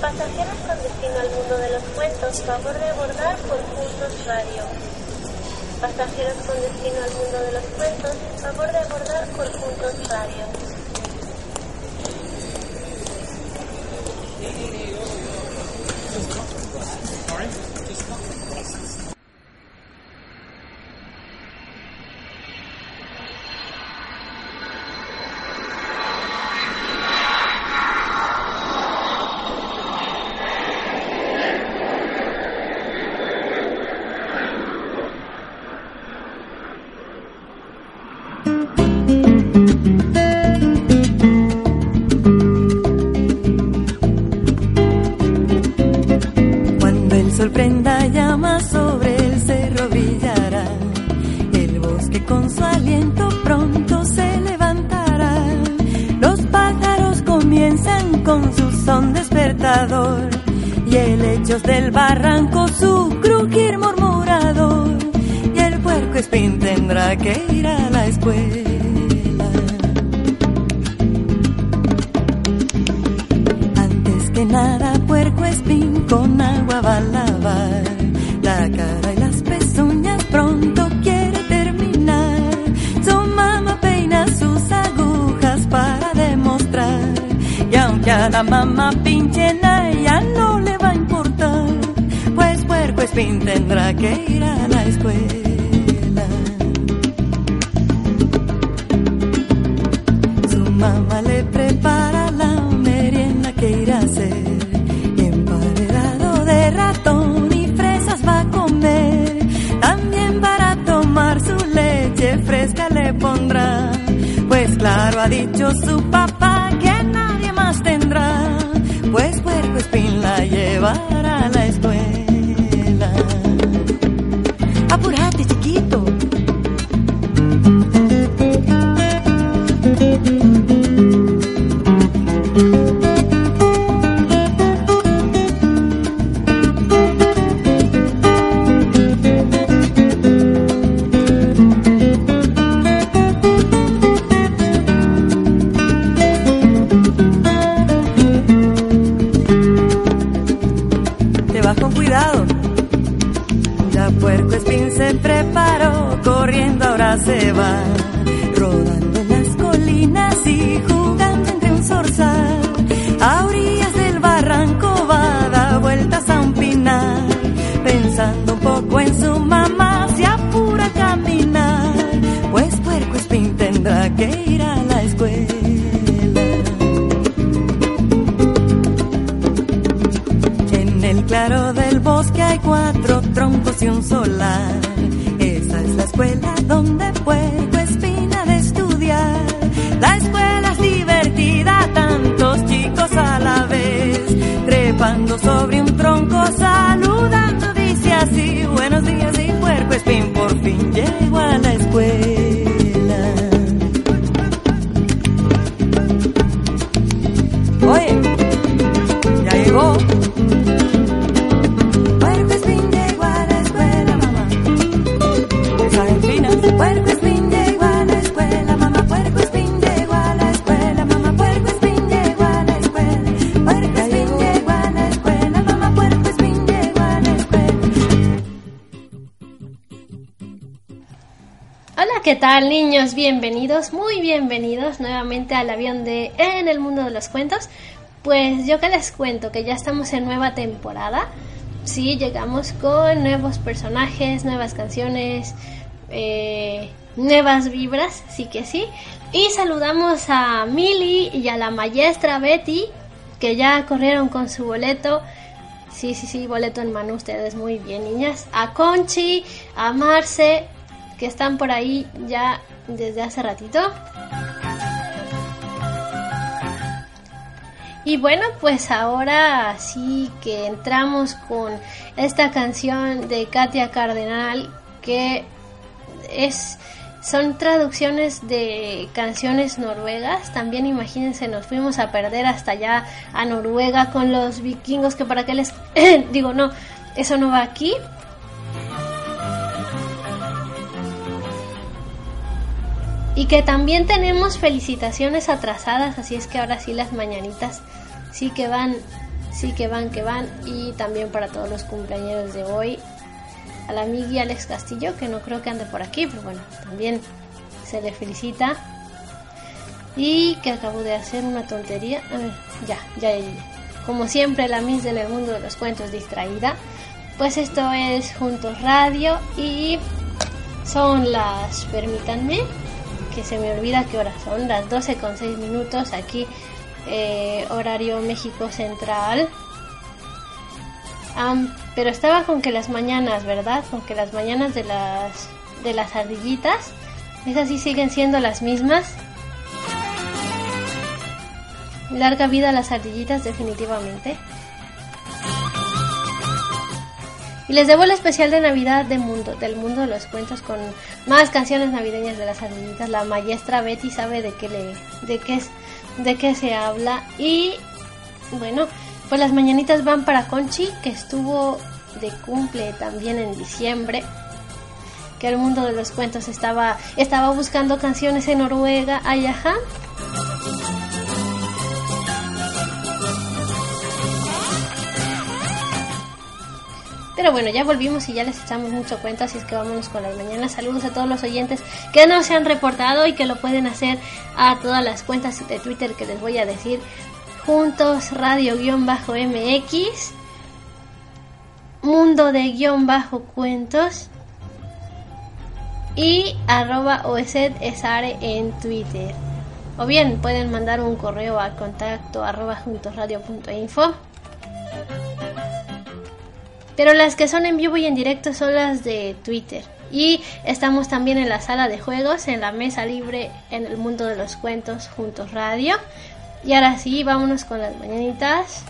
Pasajeros con destino al mundo de los cuentos, favor de abordar por puntos radio. Pasajeros con destino al mundo de los cuentos, favor de abordar por puntos radio. Cuatro troncos y un solar. Esa es la escuela donde Puerco Espina de estudiar. La escuela es divertida, tantos chicos a la vez. Trepando sobre un tronco, saludando, niños? Bienvenidos, muy bienvenidos nuevamente al avión de En el mundo de los cuentos. Pues yo que les cuento que ya estamos en nueva temporada. Sí, llegamos con nuevos personajes, nuevas canciones, eh, nuevas vibras, sí que sí. Y saludamos a Mili y a la maestra Betty, que ya corrieron con su boleto. Sí, sí, sí, boleto en mano, ustedes muy bien, niñas. A Conchi, a Marce, que están por ahí ya desde hace ratito. Y bueno, pues ahora sí que entramos con esta canción de Katia Cardenal que es son traducciones de canciones noruegas. También imagínense, nos fuimos a perder hasta allá a Noruega con los vikingos que para qué les digo, no, eso no va aquí. Y que también tenemos felicitaciones atrasadas, así es que ahora sí las mañanitas Sí que van, sí que van, que van. Y también para todos los cumpleaños de hoy. A la amiga Alex Castillo, que no creo que ande por aquí, pero bueno, también se le felicita. Y que acabo de hacer una tontería. ya, ya, ya. Como siempre, la Miss en el mundo de los cuentos distraída. Pues esto es Juntos Radio y son las, permítanme, se me olvida qué hora son, las 12 con 6 minutos aquí, eh, horario México Central. pero estaba con que las mañanas, ¿verdad? Con que las mañanas de las, de las ardillitas, esas sí siguen siendo las mismas. Larga vida a las ardillitas definitivamente. Y les debo el especial de Navidad mundo, del mundo de los cuentos con más canciones navideñas de las ardillitas. La maestra Betty sabe de qué le, de qué es, de qué se habla. Y bueno, pues las mañanitas van para Conchi, que estuvo de cumple también en diciembre. Que el mundo de los cuentos estaba, estaba buscando canciones en Noruega, ayaja. Pero bueno, ya volvimos y ya les echamos mucho cuenta, así es que vámonos con las mañanas. Saludos a todos los oyentes que no se han reportado y que lo pueden hacer a todas las cuentas de Twitter que les voy a decir. Juntos Radio-MX, Mundo de guion bajo cuentos y arroba en Twitter. O bien pueden mandar un correo a contacto arroba juntosradio.info. Pero las que son en vivo y en directo son las de Twitter. Y estamos también en la sala de juegos, en la mesa libre, en el mundo de los cuentos, juntos radio. Y ahora sí, vámonos con las mañanitas.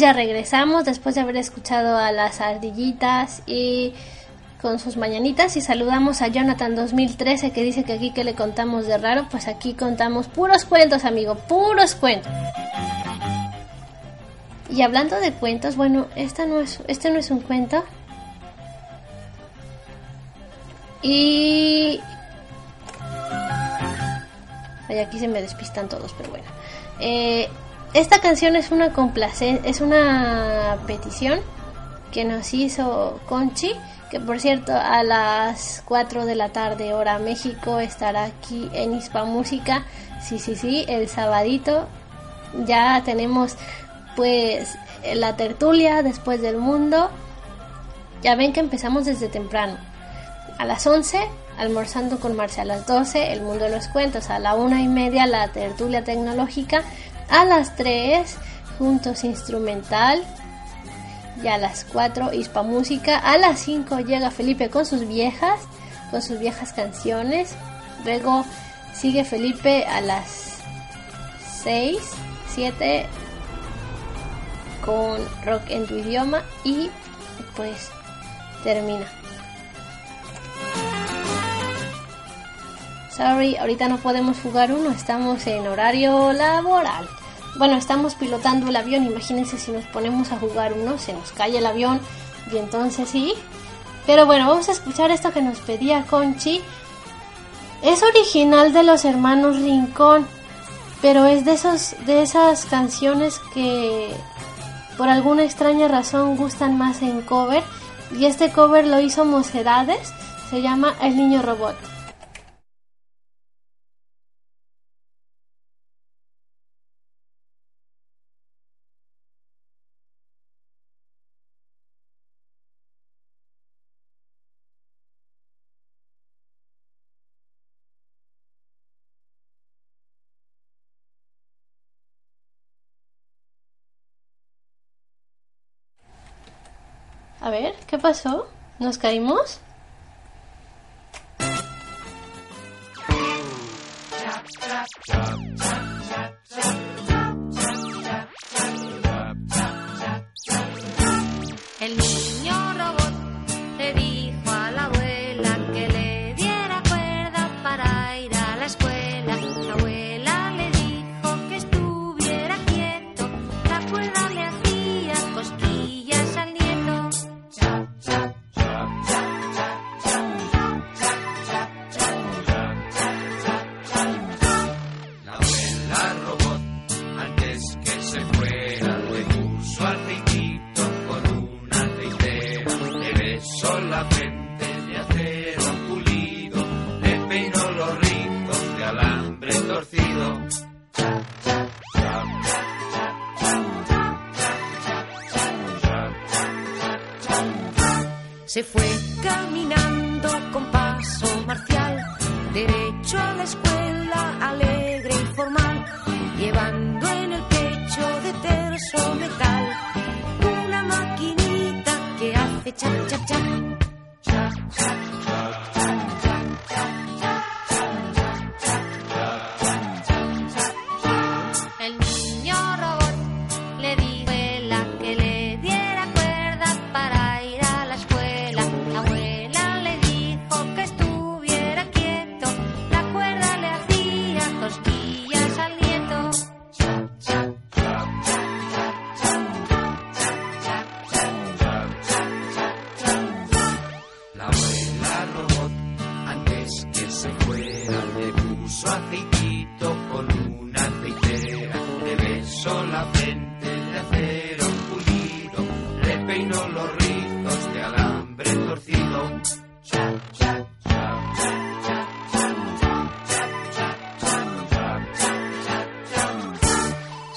Ya regresamos después de haber escuchado a las ardillitas y con sus mañanitas y saludamos a Jonathan 2013 que dice que aquí que le contamos de raro, pues aquí contamos puros cuentos, amigo, puros cuentos. Y hablando de cuentos, bueno, esta no es, este no es un cuento. Y... Ay, aquí se me despistan todos, pero bueno. Eh, esta canción es una es una petición que nos hizo Conchi, que por cierto a las 4 de la tarde hora México estará aquí en Hispa Música. Sí, sí, sí, el sabadito ya tenemos pues la tertulia después del mundo. Ya ven que empezamos desde temprano. A las 11 almorzando con Marcia, a las 12 el mundo de los cuentos, a la una y media la tertulia tecnológica a las 3, Juntos Instrumental. Y a las 4, Hispa Música. A las 5 llega Felipe con sus viejas, con sus viejas canciones. Luego sigue Felipe a las 6, 7 con rock en tu idioma y pues termina. Sorry, ahorita no podemos jugar uno, estamos en horario laboral. Bueno, estamos pilotando el avión, imagínense si nos ponemos a jugar uno, se nos cae el avión y entonces sí. Pero bueno, vamos a escuchar esto que nos pedía Conchi. Es original de los hermanos Rincón, pero es de esos de esas canciones que por alguna extraña razón gustan más en cover y este cover lo hizo Mocedades, se llama El niño robot. A ver, ¿qué pasó? ¿Nos caímos?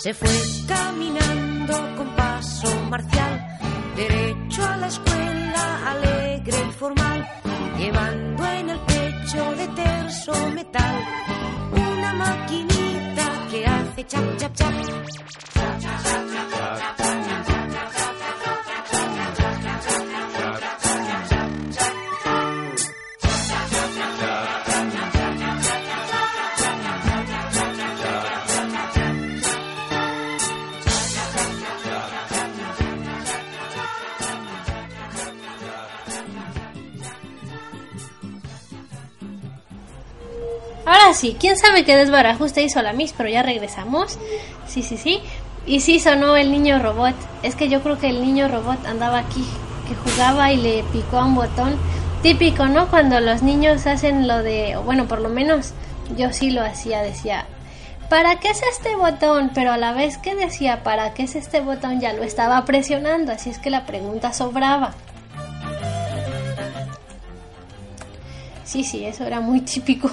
Se fue sí, quién sabe qué desbarajuste hizo la Miss, pero ya regresamos. Sí, sí, sí. Y sí sonó el niño robot. Es que yo creo que el niño robot andaba aquí, que jugaba y le picó a un botón. Típico, ¿no? Cuando los niños hacen lo de, bueno, por lo menos yo sí lo hacía, decía, ¿para qué es este botón? Pero a la vez que decía, ¿para qué es este botón? Ya lo estaba presionando, así es que la pregunta sobraba. Sí, sí, eso era muy típico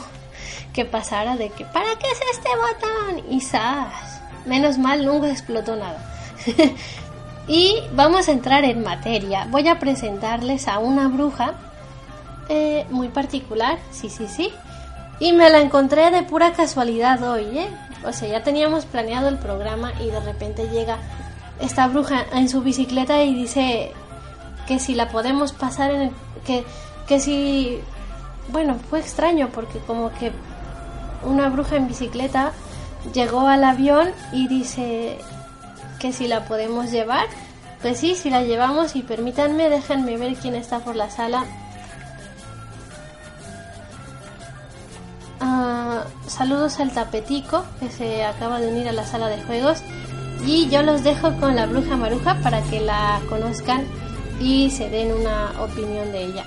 que pasara de que, ¿para qué es este botón? Y ¡zas! Menos mal, nunca explotó nada. y vamos a entrar en materia. Voy a presentarles a una bruja eh, muy particular, sí, sí, sí. Y me la encontré de pura casualidad hoy, ¿eh? O sea, ya teníamos planeado el programa y de repente llega esta bruja en su bicicleta y dice que si la podemos pasar en el... que, que si... Bueno, fue extraño porque como que una bruja en bicicleta llegó al avión y dice que si la podemos llevar. Pues sí, si la llevamos y permítanme, déjenme ver quién está por la sala. Ah, saludos al tapetico que se acaba de unir a la sala de juegos. Y yo los dejo con la bruja maruja para que la conozcan y se den una opinión de ella.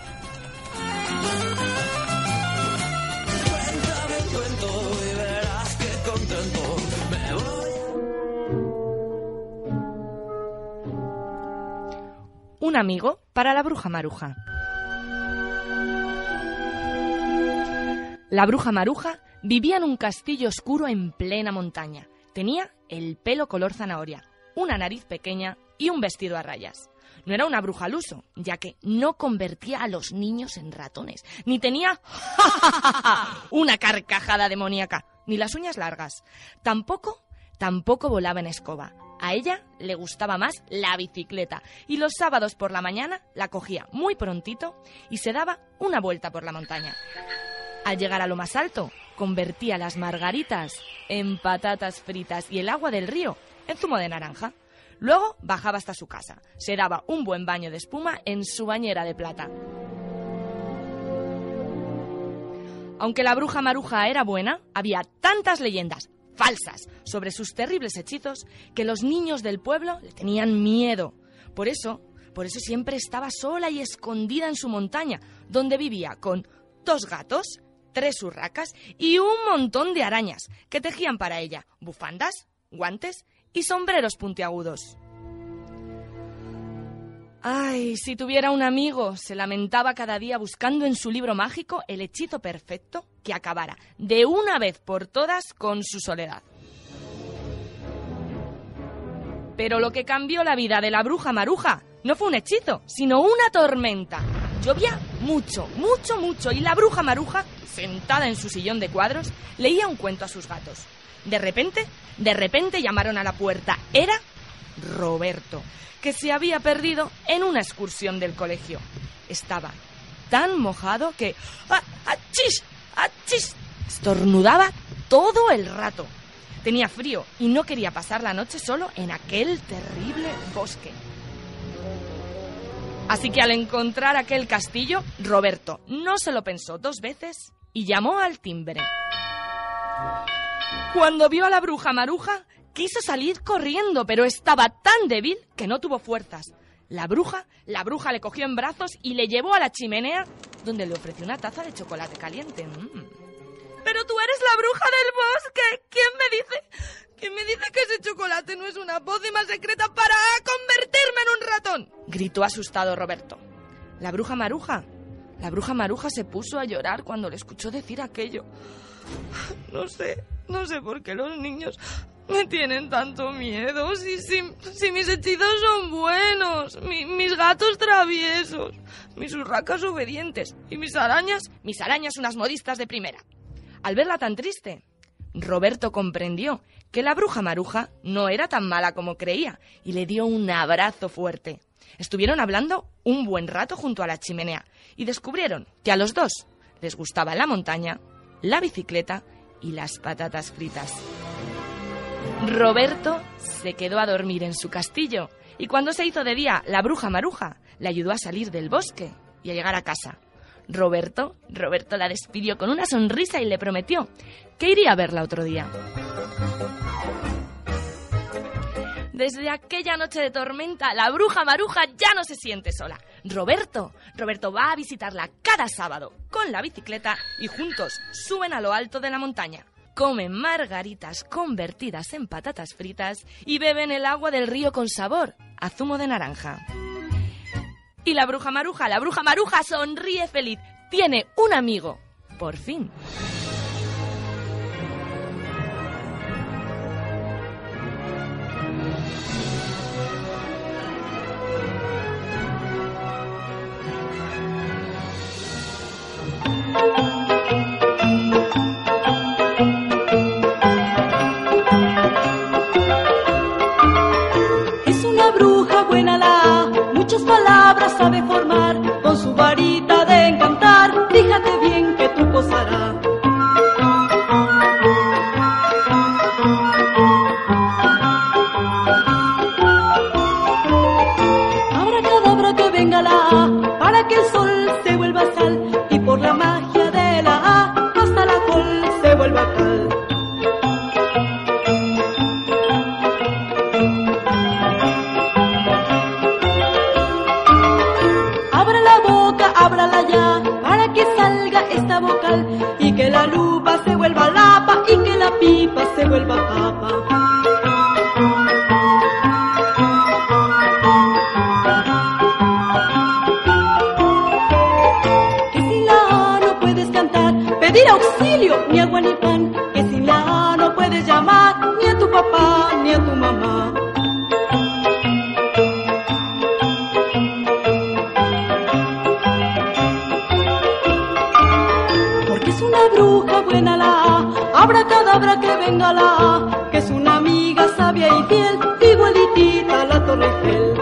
Un amigo para la bruja maruja. La bruja maruja vivía en un castillo oscuro en plena montaña. Tenía el pelo color zanahoria, una nariz pequeña y un vestido a rayas. No era una bruja al uso, ya que no convertía a los niños en ratones, ni tenía una carcajada demoníaca, ni las uñas largas. Tampoco, tampoco volaba en escoba. A ella le gustaba más la bicicleta y los sábados por la mañana la cogía muy prontito y se daba una vuelta por la montaña. Al llegar a lo más alto, convertía las margaritas en patatas fritas y el agua del río en zumo de naranja. Luego bajaba hasta su casa, se daba un buen baño de espuma en su bañera de plata. Aunque la bruja maruja era buena, había tantas leyendas, falsas sobre sus terribles hechizos que los niños del pueblo le tenían miedo. Por eso, por eso siempre estaba sola y escondida en su montaña, donde vivía con dos gatos, tres urracas y un montón de arañas que tejían para ella bufandas, guantes y sombreros puntiagudos. Ay, si tuviera un amigo, se lamentaba cada día buscando en su libro mágico el hechizo perfecto que acabara de una vez por todas con su soledad. Pero lo que cambió la vida de la bruja maruja no fue un hechizo, sino una tormenta. Llovía mucho, mucho, mucho y la bruja maruja, sentada en su sillón de cuadros, leía un cuento a sus gatos. De repente, de repente llamaron a la puerta. Era Roberto, que se había perdido en una excursión del colegio. Estaba tan mojado que... ¡Ah, ¡Achis! ¡Achis! Estornudaba todo el rato. Tenía frío y no quería pasar la noche solo en aquel terrible bosque. Así que al encontrar aquel castillo, Roberto no se lo pensó dos veces y llamó al timbre. Cuando vio a la bruja maruja, Quiso salir corriendo, pero estaba tan débil que no tuvo fuerzas. La bruja, la bruja le cogió en brazos y le llevó a la chimenea, donde le ofreció una taza de chocolate caliente. Mm. Pero tú eres la bruja del bosque. ¿Quién me dice? ¿Quién me dice que ese chocolate no es una pócima secreta para convertirme en un ratón? Gritó asustado Roberto. La bruja maruja. La bruja maruja se puso a llorar cuando le escuchó decir aquello. No sé, no sé por qué los niños me tienen tanto miedo. Si, si, mis hechizos son buenos. mis gatos traviesos. Mis urracas obedientes. Y mis arañas. Mis arañas unas modistas de primera. Al verla tan triste, Roberto comprendió que la bruja maruja no era tan mala como creía y le dio un abrazo fuerte. Estuvieron hablando un buen rato junto a la chimenea y descubrieron que a los dos les gustaba la montaña, la bicicleta y las patatas fritas. Roberto se quedó a dormir en su castillo y cuando se hizo de día la bruja maruja le ayudó a salir del bosque y a llegar a casa. Roberto, Roberto la despidió con una sonrisa y le prometió que iría a verla otro día. Desde aquella noche de tormenta, la bruja maruja ya no se siente sola. Roberto, Roberto va a visitarla cada sábado con la bicicleta y juntos suben a lo alto de la montaña. Comen margaritas convertidas en patatas fritas y beben el agua del río con sabor a zumo de naranja. Y la bruja maruja, la bruja maruja sonríe feliz. Tiene un amigo. Por fin. Sabe formar, con su varita de encantar, fíjate bien que tú posará. Abra cadabra que venga la para que el sol y que la pipa se vuelva papa. Que sin la no puedes cantar, pedir auxilio, ni agua ni pan. Que sin la no puedes llamar ni a tu papá ni a tu mamá. Abra cadabra que venga la A, que es una amiga sabia y fiel, igualitita a la Torre Eiffel.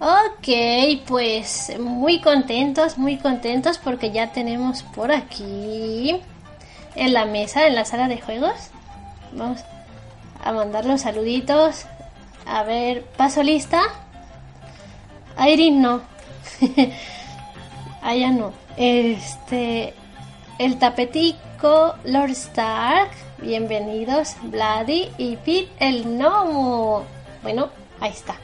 Ok, pues muy contentos, muy contentos porque ya tenemos por aquí en la mesa, en la sala de juegos. Vamos a mandar los saluditos. A ver, paso lista. Airin no. Allá no. Este. El tapetico, Lord Stark. Bienvenidos, Vladi y Pete el gnomo. Bueno, ahí está.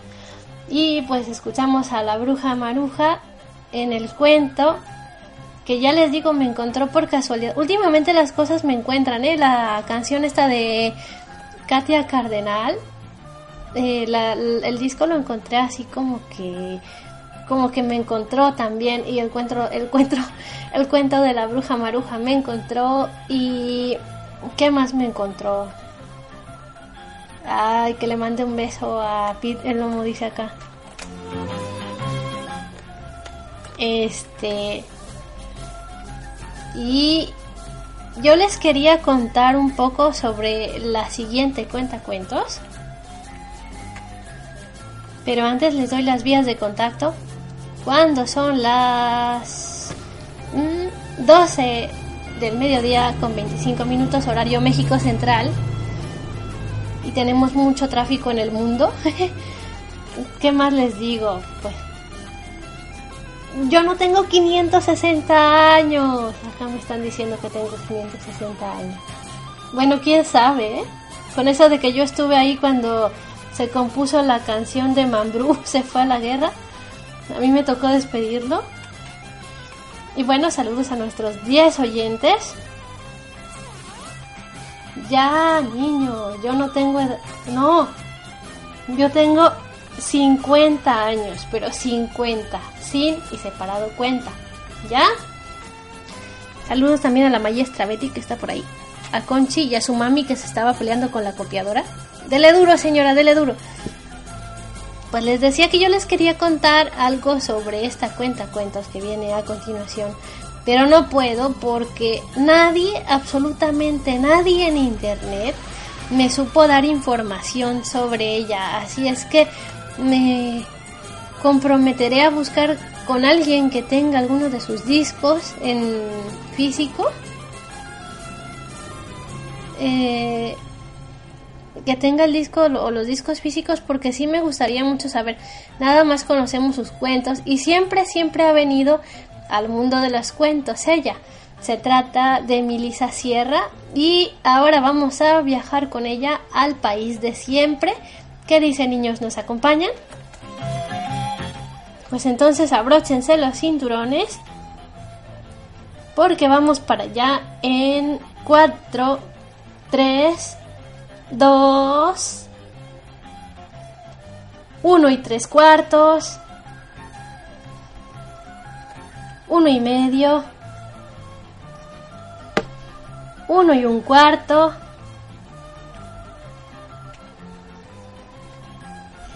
Y pues escuchamos a la bruja maruja en el cuento que ya les digo me encontró por casualidad. Últimamente las cosas me encuentran, ¿eh? La canción esta de Katia Cardenal, eh, el disco lo encontré así como que como que me encontró también y el cuento el cuento el cuento de la bruja maruja me encontró y qué más me encontró ay que le mande un beso a Pete el lomo dice acá este y yo les quería contar un poco sobre la siguiente cuenta cuentos. Pero antes les doy las vías de contacto. Cuando son las mm, 12 del mediodía con 25 minutos horario México Central. Y tenemos mucho tráfico en el mundo. ¿Qué más les digo? Pues yo no tengo 560 años. Acá me están diciendo que tengo 560 años. Bueno, quién sabe, ¿eh? Con eso de que yo estuve ahí cuando se compuso la canción de Mambrú, se fue a la guerra. A mí me tocó despedirlo. Y bueno, saludos a nuestros 10 oyentes. Ya, niño, yo no tengo edad. No, yo tengo 50 años, pero 50, sin y separado cuenta. ¿Ya? Saludos también a la maestra Betty que está por ahí. A Conchi y a su mami que se estaba peleando con la copiadora. Dele duro, señora, dele duro. Pues les decía que yo les quería contar algo sobre esta cuenta cuentos que viene a continuación. Pero no puedo porque nadie, absolutamente nadie en internet me supo dar información sobre ella. Así es que me comprometeré a buscar con alguien que tenga alguno de sus discos en físico. Eh, que tenga el disco o los discos físicos porque sí me gustaría mucho saber. Nada más conocemos sus cuentos y siempre, siempre ha venido al mundo de los cuentos ella. Se trata de Milisa Sierra y ahora vamos a viajar con ella al país de siempre. ¿Qué dice niños? ¿Nos acompañan? Pues entonces abróchense los cinturones porque vamos para allá en 4, 3, 2, 1 y 3 cuartos, 1 y medio, 1 y un cuarto,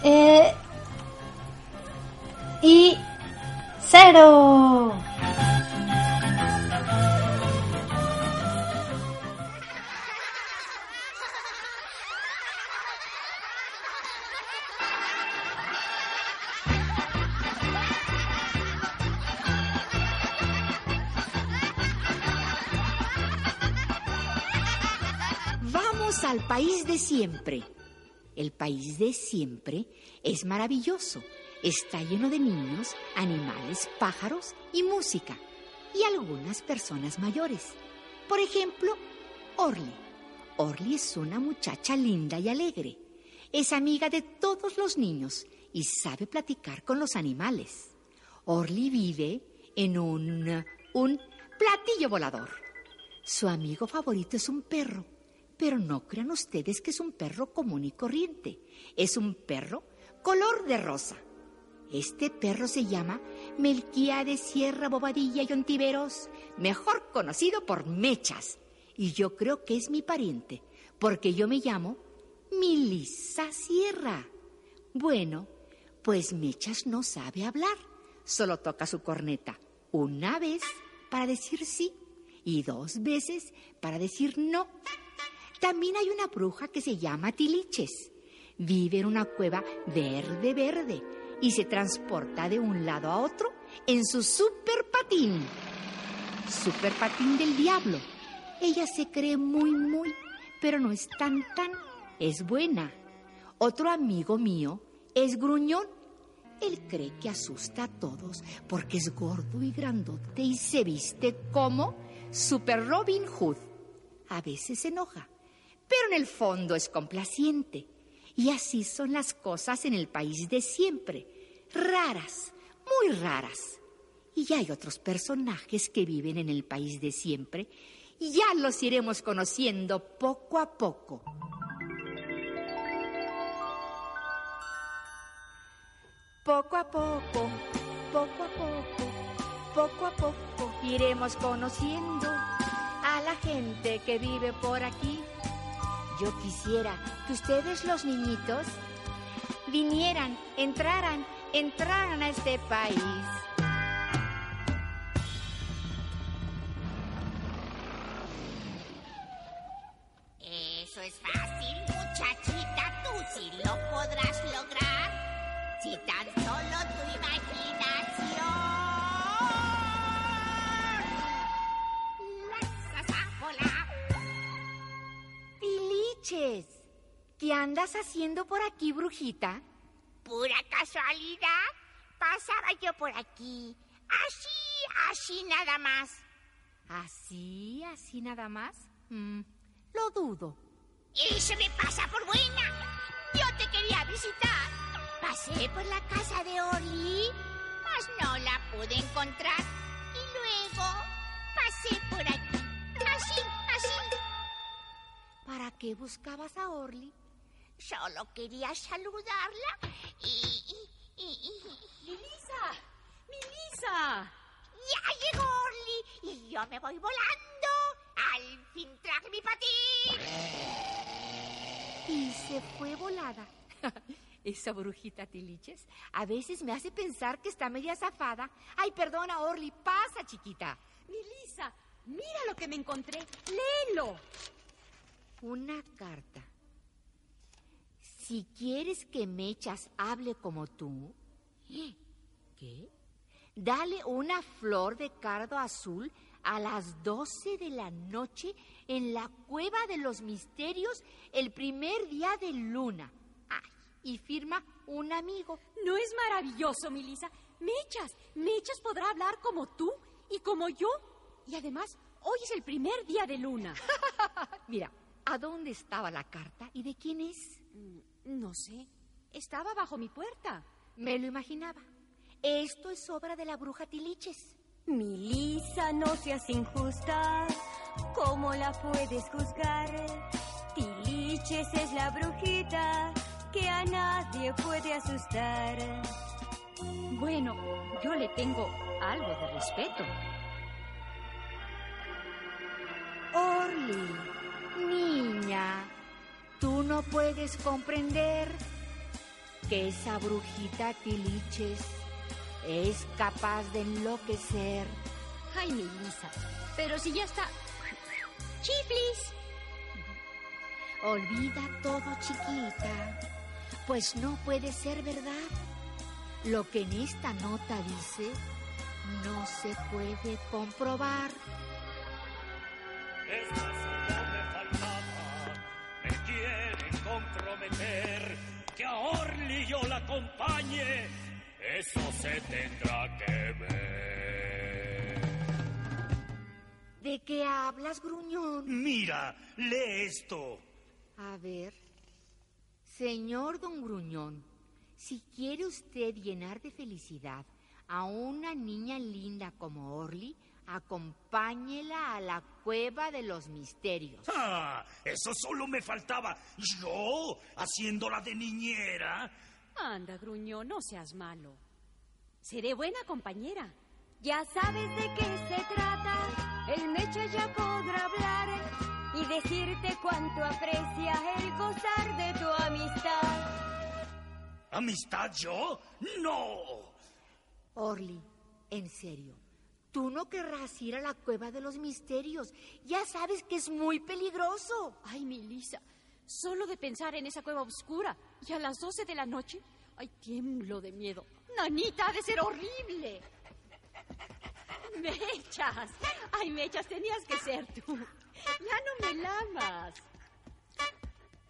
eh, y cero. Vamos al país de siempre. El país de siempre es maravilloso. Está lleno de niños, animales, pájaros y música. Y algunas personas mayores. Por ejemplo, Orly. Orly es una muchacha linda y alegre. Es amiga de todos los niños y sabe platicar con los animales. Orly vive en un, un platillo volador. Su amigo favorito es un perro, pero no crean ustedes que es un perro común y corriente. Es un perro color de rosa. Este perro se llama Melquía Sierra Bobadilla y Ontiveros, mejor conocido por Mechas. Y yo creo que es mi pariente, porque yo me llamo Milisa Sierra. Bueno, pues Mechas no sabe hablar, solo toca su corneta una vez para decir sí y dos veces para decir no. También hay una bruja que se llama Tiliches. Vive en una cueva verde, verde y se transporta de un lado a otro en su super patín. Super patín del diablo. Ella se cree muy, muy, pero no es tan, tan. Es buena. Otro amigo mío es gruñón. Él cree que asusta a todos porque es gordo y grandote y se viste como Super Robin Hood. A veces se enoja, pero en el fondo es complaciente. Y así son las cosas en el país de siempre. Raras, muy raras. Y ya hay otros personajes que viven en el país de siempre. Y ya los iremos conociendo poco a poco. Poco a poco, poco a poco, poco a poco iremos conociendo a la gente que vive por aquí. Yo quisiera que ustedes los niñitos vinieran, entraran, entraran a este país. Haciendo por aquí, brujita? Pura casualidad, pasaba yo por aquí. Así, así nada más. ¿Así, así nada más? Mm, lo dudo. Y se me pasa por buena. Yo te quería visitar. Pasé por la casa de Orly, mas no la pude encontrar. Y luego pasé por aquí. Así, así. ¿Para qué buscabas a Orly? Solo quería saludarla y... y, y, y- ¡Milisa! ¡Milisa! ¡Ya llegó Orly! Y yo me voy volando. Al fin traje mi patín. Y se fue volada. Esa brujita Tiliches a veces me hace pensar que está media zafada. Ay, perdona, Orly, pasa, chiquita. ¡Milisa! ¡Mira lo que me encontré! ¡Léelo! Una carta. Si quieres que Mechas hable como tú, ¿qué? Dale una flor de cardo azul a las 12 de la noche en la cueva de los misterios el primer día de luna. Ay, y firma un amigo. ¿No es maravilloso, Milisa? Mechas, Mechas podrá hablar como tú y como yo. Y además, hoy es el primer día de luna. Mira, ¿a dónde estaba la carta y de quién es? No sé. Estaba bajo mi puerta. Me lo imaginaba. Esto es obra de la bruja Tiliches. Milisa, no seas injusta. ¿Cómo la puedes juzgar? Tiliches es la brujita que a nadie puede asustar. Bueno, yo le tengo algo de respeto. Orly, niña, tú no puedes comprender que esa brujita Tiliches es capaz de enloquecer. Ay, mi Lisa, pero si ya está... ¡Chiflis! Olvida todo, chiquita, pues no puede ser verdad. Lo que en esta nota dice no se puede comprobar. Que a Orly yo la acompañe. Eso se tendrá que ver. ¿De qué hablas, gruñón? Mira, lee esto. A ver. Señor don Gruñón, si quiere usted llenar de felicidad a una niña linda como Orly, acompáñela a la cueva de los misterios. Ah, eso solo me faltaba. Yo, haciéndola de niñera. Anda, gruñón, no seas malo. Seré buena compañera. Ya sabes de qué se trata. El mecha ya podrá hablar y decirte cuánto aprecia el gozar de tu amistad. ¿Amistad yo? No. Orly, en serio, tú no querrás ir a la cueva de los misterios. Ya sabes que es muy peligroso. Ay, mi Lisa, solo de pensar en esa cueva oscura y a las 12 de la noche, ay, tiemblo de miedo. Nanita, ha de ser horrible. Mechas, ay, Mechas, tenías que ser tú. Ya no me lamas.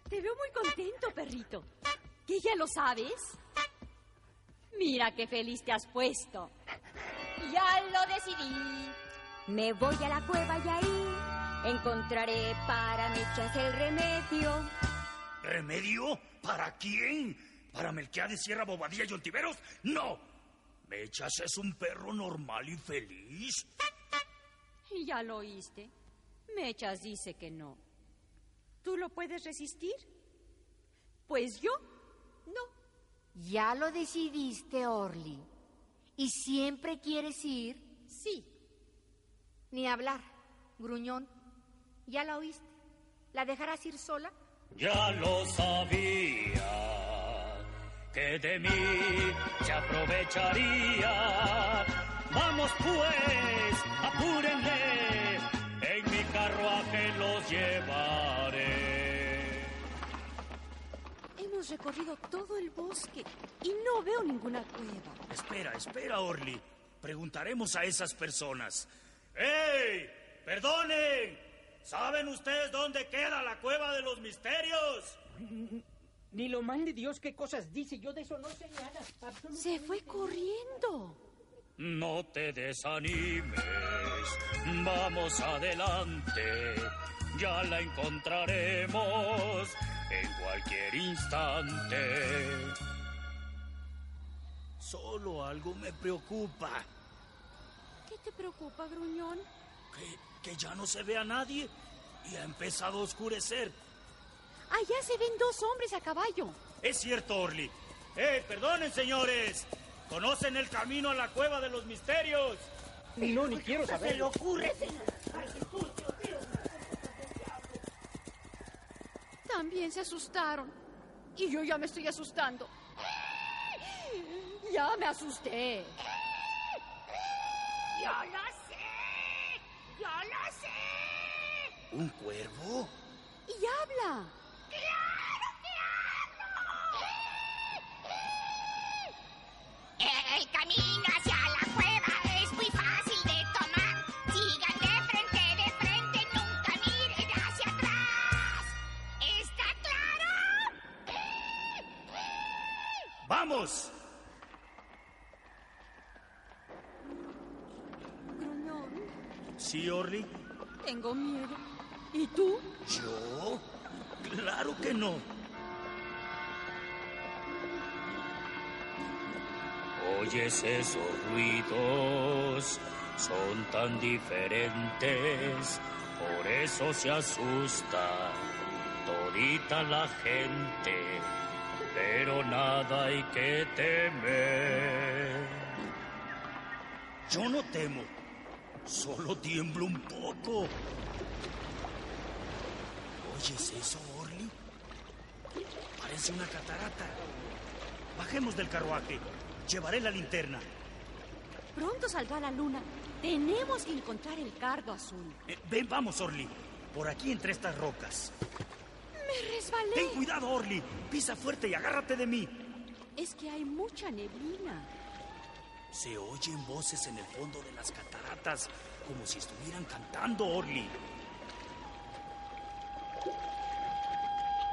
Te veo muy contento, perrito. ¿Que ya lo sabes? Mira qué feliz te has puesto. Ya lo decidí. Me voy a la cueva y ahí encontraré para Mechas el remedio. ¿Remedio? ¿Para quién? ¿Para Melquiades, Sierra Bobadilla y Ontiveros? ¡No! Mechas es un perro normal y feliz. Y ya lo oíste. Mechas dice que no. ¿Tú lo puedes resistir? Pues yo no. Ya lo decidiste, Orly. ¿Y siempre quieres ir? Sí. Ni hablar, gruñón. Ya la oíste. ¿La dejarás ir sola? Ya lo sabía que de mí se aprovecharía. Vamos pues, apúrenle, en mi carruaje los llevaré. Hemos recorrido todo el bosque y no veo ninguna cueva. Espera, espera, Orly. Preguntaremos a esas personas. ¡Ey! ¡Perdonen! ¿Saben ustedes dónde queda la cueva de los misterios? Ni lo mande Dios qué cosas dice. Yo de eso no sé nada. Se fue corriendo. No te desanimes. Vamos adelante. Ya la encontraremos en cualquier instante. Solo algo me preocupa. ¿Qué te preocupa, gruñón? Que, que ya no se ve a nadie y ha empezado a oscurecer. Allá se ven dos hombres a caballo. Es cierto, Orly. ¡Eh, perdonen, señores! ¿Conocen el camino a la cueva de los misterios? No, ni quiero saber. Se le ocurre, También se asustaron. Y yo ya me estoy asustando. Ya me asusté. ¡Yo lo sé! ¡Yo lo sé! ¿Un cuervo? Y habla. ¡Claro que hablo! El camino hacia la ¡Vamos! Gruñón, ¿Sí, Orly? tengo miedo. ¿Y tú? ¿Yo? Claro que no. Oyes esos ruidos, son tan diferentes, por eso se asusta todita la gente, pero nada hay que temer. Yo no temo, solo tiemblo un poco. ¿Oyes eso, Orly? Parece una catarata. Bajemos del carruaje. Llevaré la linterna. Pronto saldrá la luna. Tenemos que encontrar el cardo azul. Eh, ven, vamos, Orly. Por aquí entre estas rocas. Me resbalé. Ten cuidado, Orly. Pisa fuerte y agárrate de mí. Es que hay mucha neblina. Se oyen voces en el fondo de las cataratas, como si estuvieran cantando, Orly.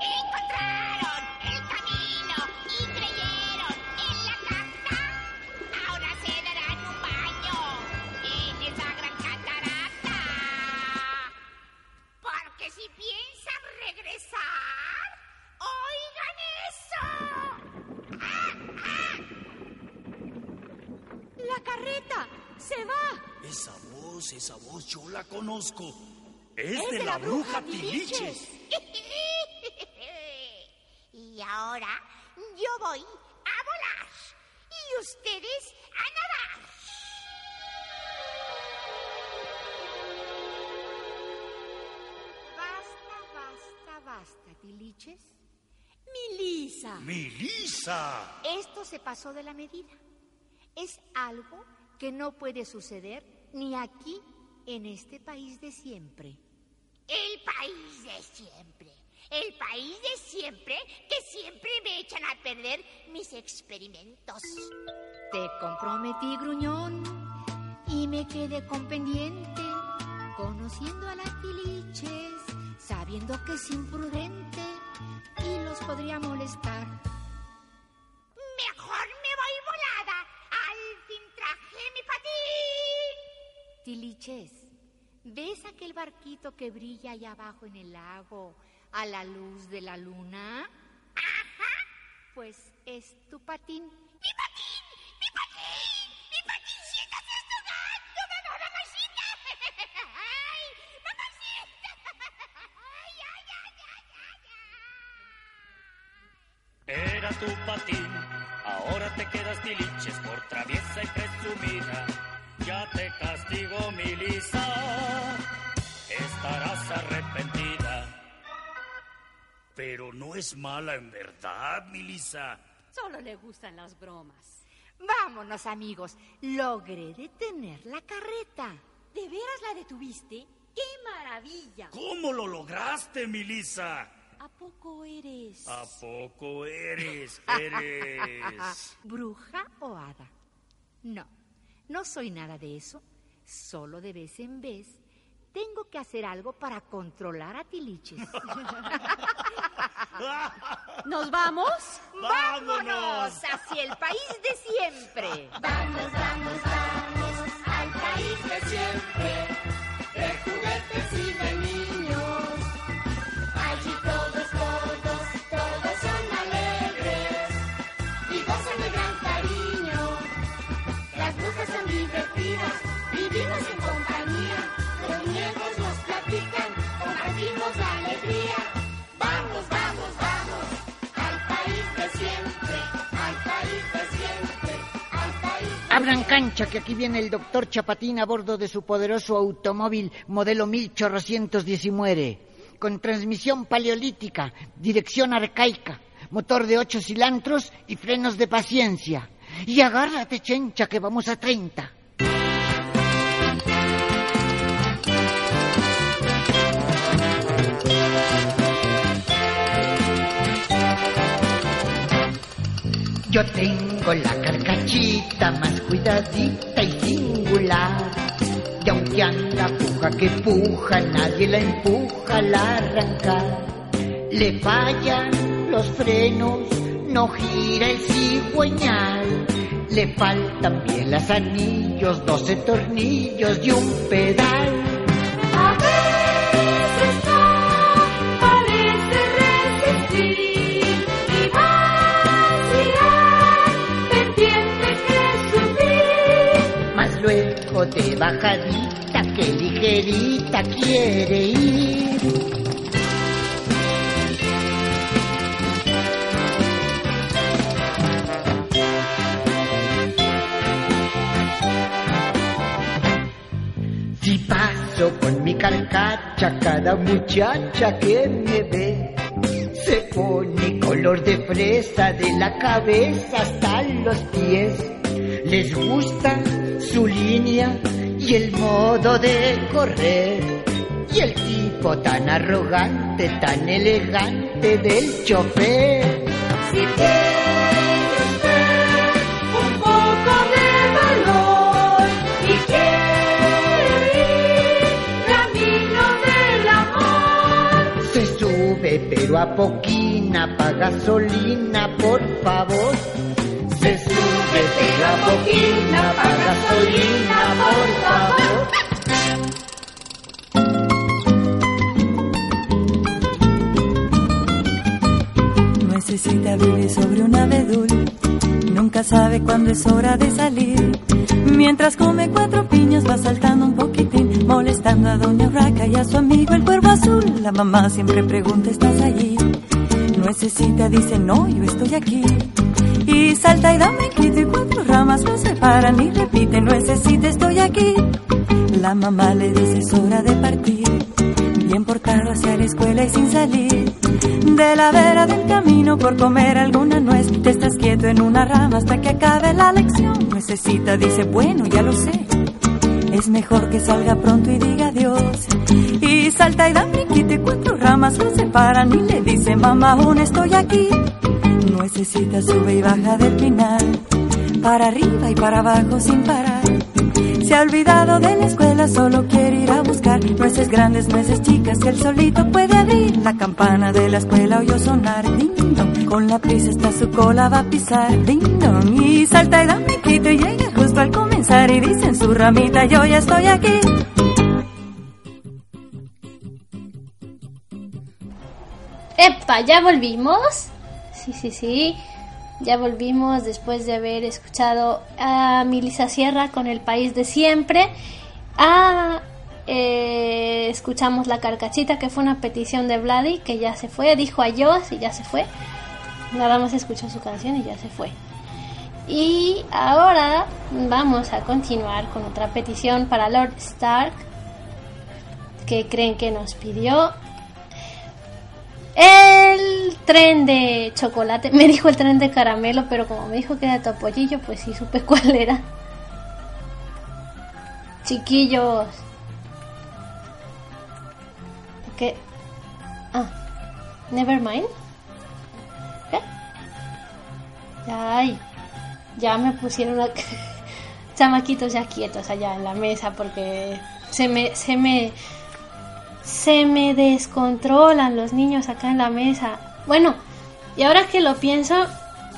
Encontraron el camino carreta! ¡Se va! Esa voz, esa voz, yo la conozco. Es, de, la, bruja Tiliches. y ahora yo voy a volar y ustedes a nadar. Basta, basta, basta, Tiliches. ¡Milisa! ¡Milisa! Esto se pasó de la medida. Es algo que no puede suceder ni aquí, en este país de siempre. El país de siempre. El país de siempre que siempre me echan a perder mis experimentos. Te comprometí, gruñón, y me quedé con pendiente, conociendo a las tiliches, sabiendo que es imprudente y los podría molestar. Tiliches, ¿ves aquel barquito que brilla allá abajo en el lago a la luz de la luna? Ajá. Pues es tu patín. ¡Mi patín! ¡Mi patín! ¡Mi patincita se está dando! ¡Mamá, mamacita! ¡Ay! ¡Mamacita! ¡Ay, ay, ay, ay, ay, ay! Era tu patín, ahora te quedas tiliches por traviesa y Pero no es mala en verdad, Milisa. Solo le gustan las bromas. Vámonos, amigos. Logré detener la carreta. ¿De veras la detuviste? ¡Qué maravilla! ¿Cómo lo lograste, Milisa? ¿A poco eres? ¿A poco eres? Eres. ¿Bruja o hada? No, no soy nada de eso. Solo de vez en vez tengo que hacer algo para controlar a Tiliches. ¿Nos vamos? ¡Vámonos hacia el país de siempre! Vamos, vamos, vamos al país de siempre, Abran cancha que aquí viene el doctor Chapatín a bordo de su poderoso automóvil modelo 1819, con transmisión paleolítica, dirección arcaica, motor de ocho cilantros y frenos de paciencia. Y agárrate, chencha, que vamos a 30. Yo tengo la carcachita más cuidadita y singular. Y aunque anda puja que puja, nadie la empuja al arrancar. Le fallan los frenos, no gira el cigüeñal. Le faltan bien las anillos, doce tornillos y un pedal. De bajadita, que ligerita quiere ir. Si paso con mi carcacha, cada muchacha que me ve se pone color de fresa de la cabeza hasta los pies. Les gusta su línea y el modo de correr. Y el tipo tan arrogante, tan elegante del chofer. Si tiene usted un poco de valor y quiere ir camino del amor, Se sube pero a poquina, pa' gasolina, por favor. Se sube pero a poquina, pa' gasolina, por favor. Nuecesita vive sobre un abedul, nunca sabe cuándo es hora de salir. Mientras come cuatro piñas va saltando un poquitín, molestando a Doña Urraca y a su amigo el cuervo azul. La mamá siempre pregunta, ¿estás allí? Nuecesita dice, no, yo estoy aquí. Salta y da un brinquito y cuatro ramas lo separan y repite, Nuecesita, estoy aquí. La mamá le dice, es hora de partir, bien portado hacia la escuela y sin salir. De la vera del camino por comer alguna nuez, te estás quieto en una rama hasta que acabe la lección. Necesita, dice, bueno, ya lo sé. Es mejor que salga pronto y diga adiós. Y salta y da un y cuatro ramas lo separan y le dice, mamá, aún estoy aquí. Necesita, sube y baja del final, para arriba y para abajo sin parar. Se ha olvidado de la escuela, solo quiere ir a buscar nueces grandes, nueces chicas que él solito puede abrir. La campana de la escuela oyó sonar, ding dong. Con la prisa está su cola va a pisar, ding dong. Y salta y da un brinquito y llega justo al comenzar y dice en su ramita, yo ya estoy aquí. ¡Epa! ¿Ya volvimos? Sí, sí, sí. Ya volvimos después de haber escuchado a Milisa Sierra con El País de Siempre. Eh, escuchamos La Carcachita, que fue una petición de Vladi, que ya se fue. Dijo adiós y ya se fue. Nada más escuchó su canción y ya se fue. Y ahora vamos a continuar con otra petición para Lord Stark, que creen que nos pidió el tren de chocolate. Me dijo el tren de caramelo, pero como me dijo que era topollillo, pues sí supe cuál era. Chiquillos. ¿Qué? Ah, never mind. ¿Qué? Ay, ya me pusieron a... chamaquitos ya quietos allá en la mesa porque se me, se me, se me descontrolan los niños acá en la mesa. Bueno, y ahora que lo pienso,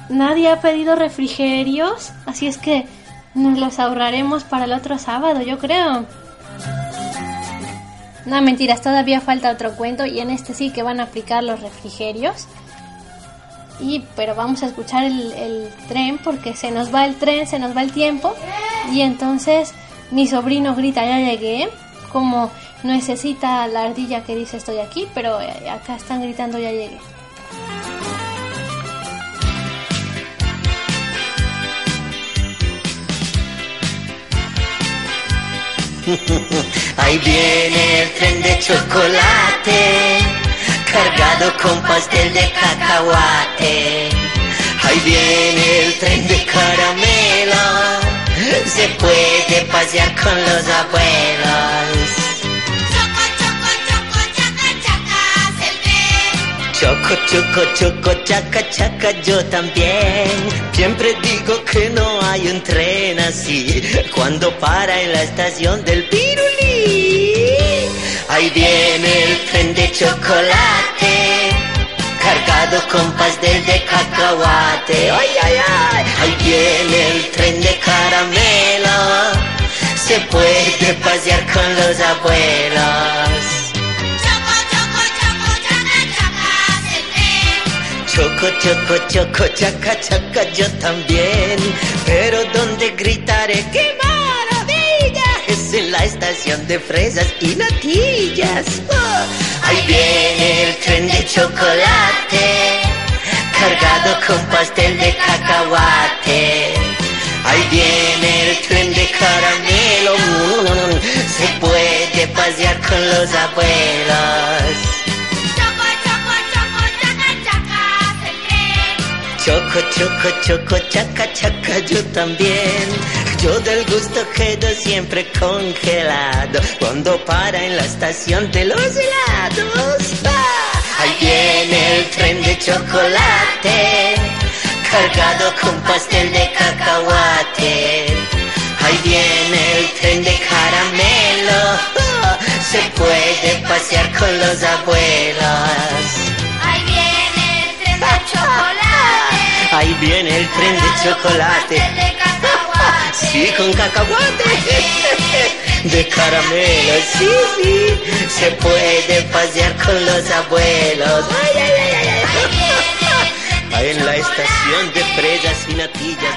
nadie ha pedido refrigerios, así es que nos los ahorraremos para el otro sábado, yo creo. No, mentiras, todavía falta otro cuento y en este sí que van a aplicar los refrigerios. Y pero vamos a escuchar el, el tren porque se nos va el tren, se nos va el tiempo. Y entonces mi sobrino grita, ya llegué. Como necesita la ardilla que dice estoy aquí, pero eh, acá están gritando ya llegué. Ahí viene el tren de chocolate, cargado con pastel de cacahuate. Ahí viene el tren de caramelo, se puede pasear con los abuelos. Choco, choco, choco, chaca, chaca, yo también. Siempre digo que no hay un tren así. Cuando para en la estación del Pirulí. Ahí viene el tren de chocolate. Cargado con pastel de cacahuate. ¡Ay, ay, ay! Ahí viene el tren de caramelo. Se puede pasear con los abuelos. Choco, choco, chaca, chaca, yo también. Pero donde gritaré, ¡qué maravilla! Es en la estación de fresas y natillas. Oh, ahí viene el tren de chocolate, cargado con pastel de cacahuate. Ahí viene el tren de caramelo, mm, se puede pasear con los abuelos. Choco, choco, choco, chaca, chaca, yo también. Yo del gusto quedo siempre congelado cuando para en la estación de los helados. ¡Ah! Ahí viene el tren de chocolate, cargado con pastel de cacahuate. Ahí viene el tren de caramelo, ¡Ah! se puede pasear con los abuelos. Ahí viene el tren de chocolate. Ahí viene el tren de chocolate. Sí, con cacahuate. De caramelo, sí, sí. Se puede pasear con los abuelos. Ay, ay, ay, ay. Ahí en la estación de fresas y natillas.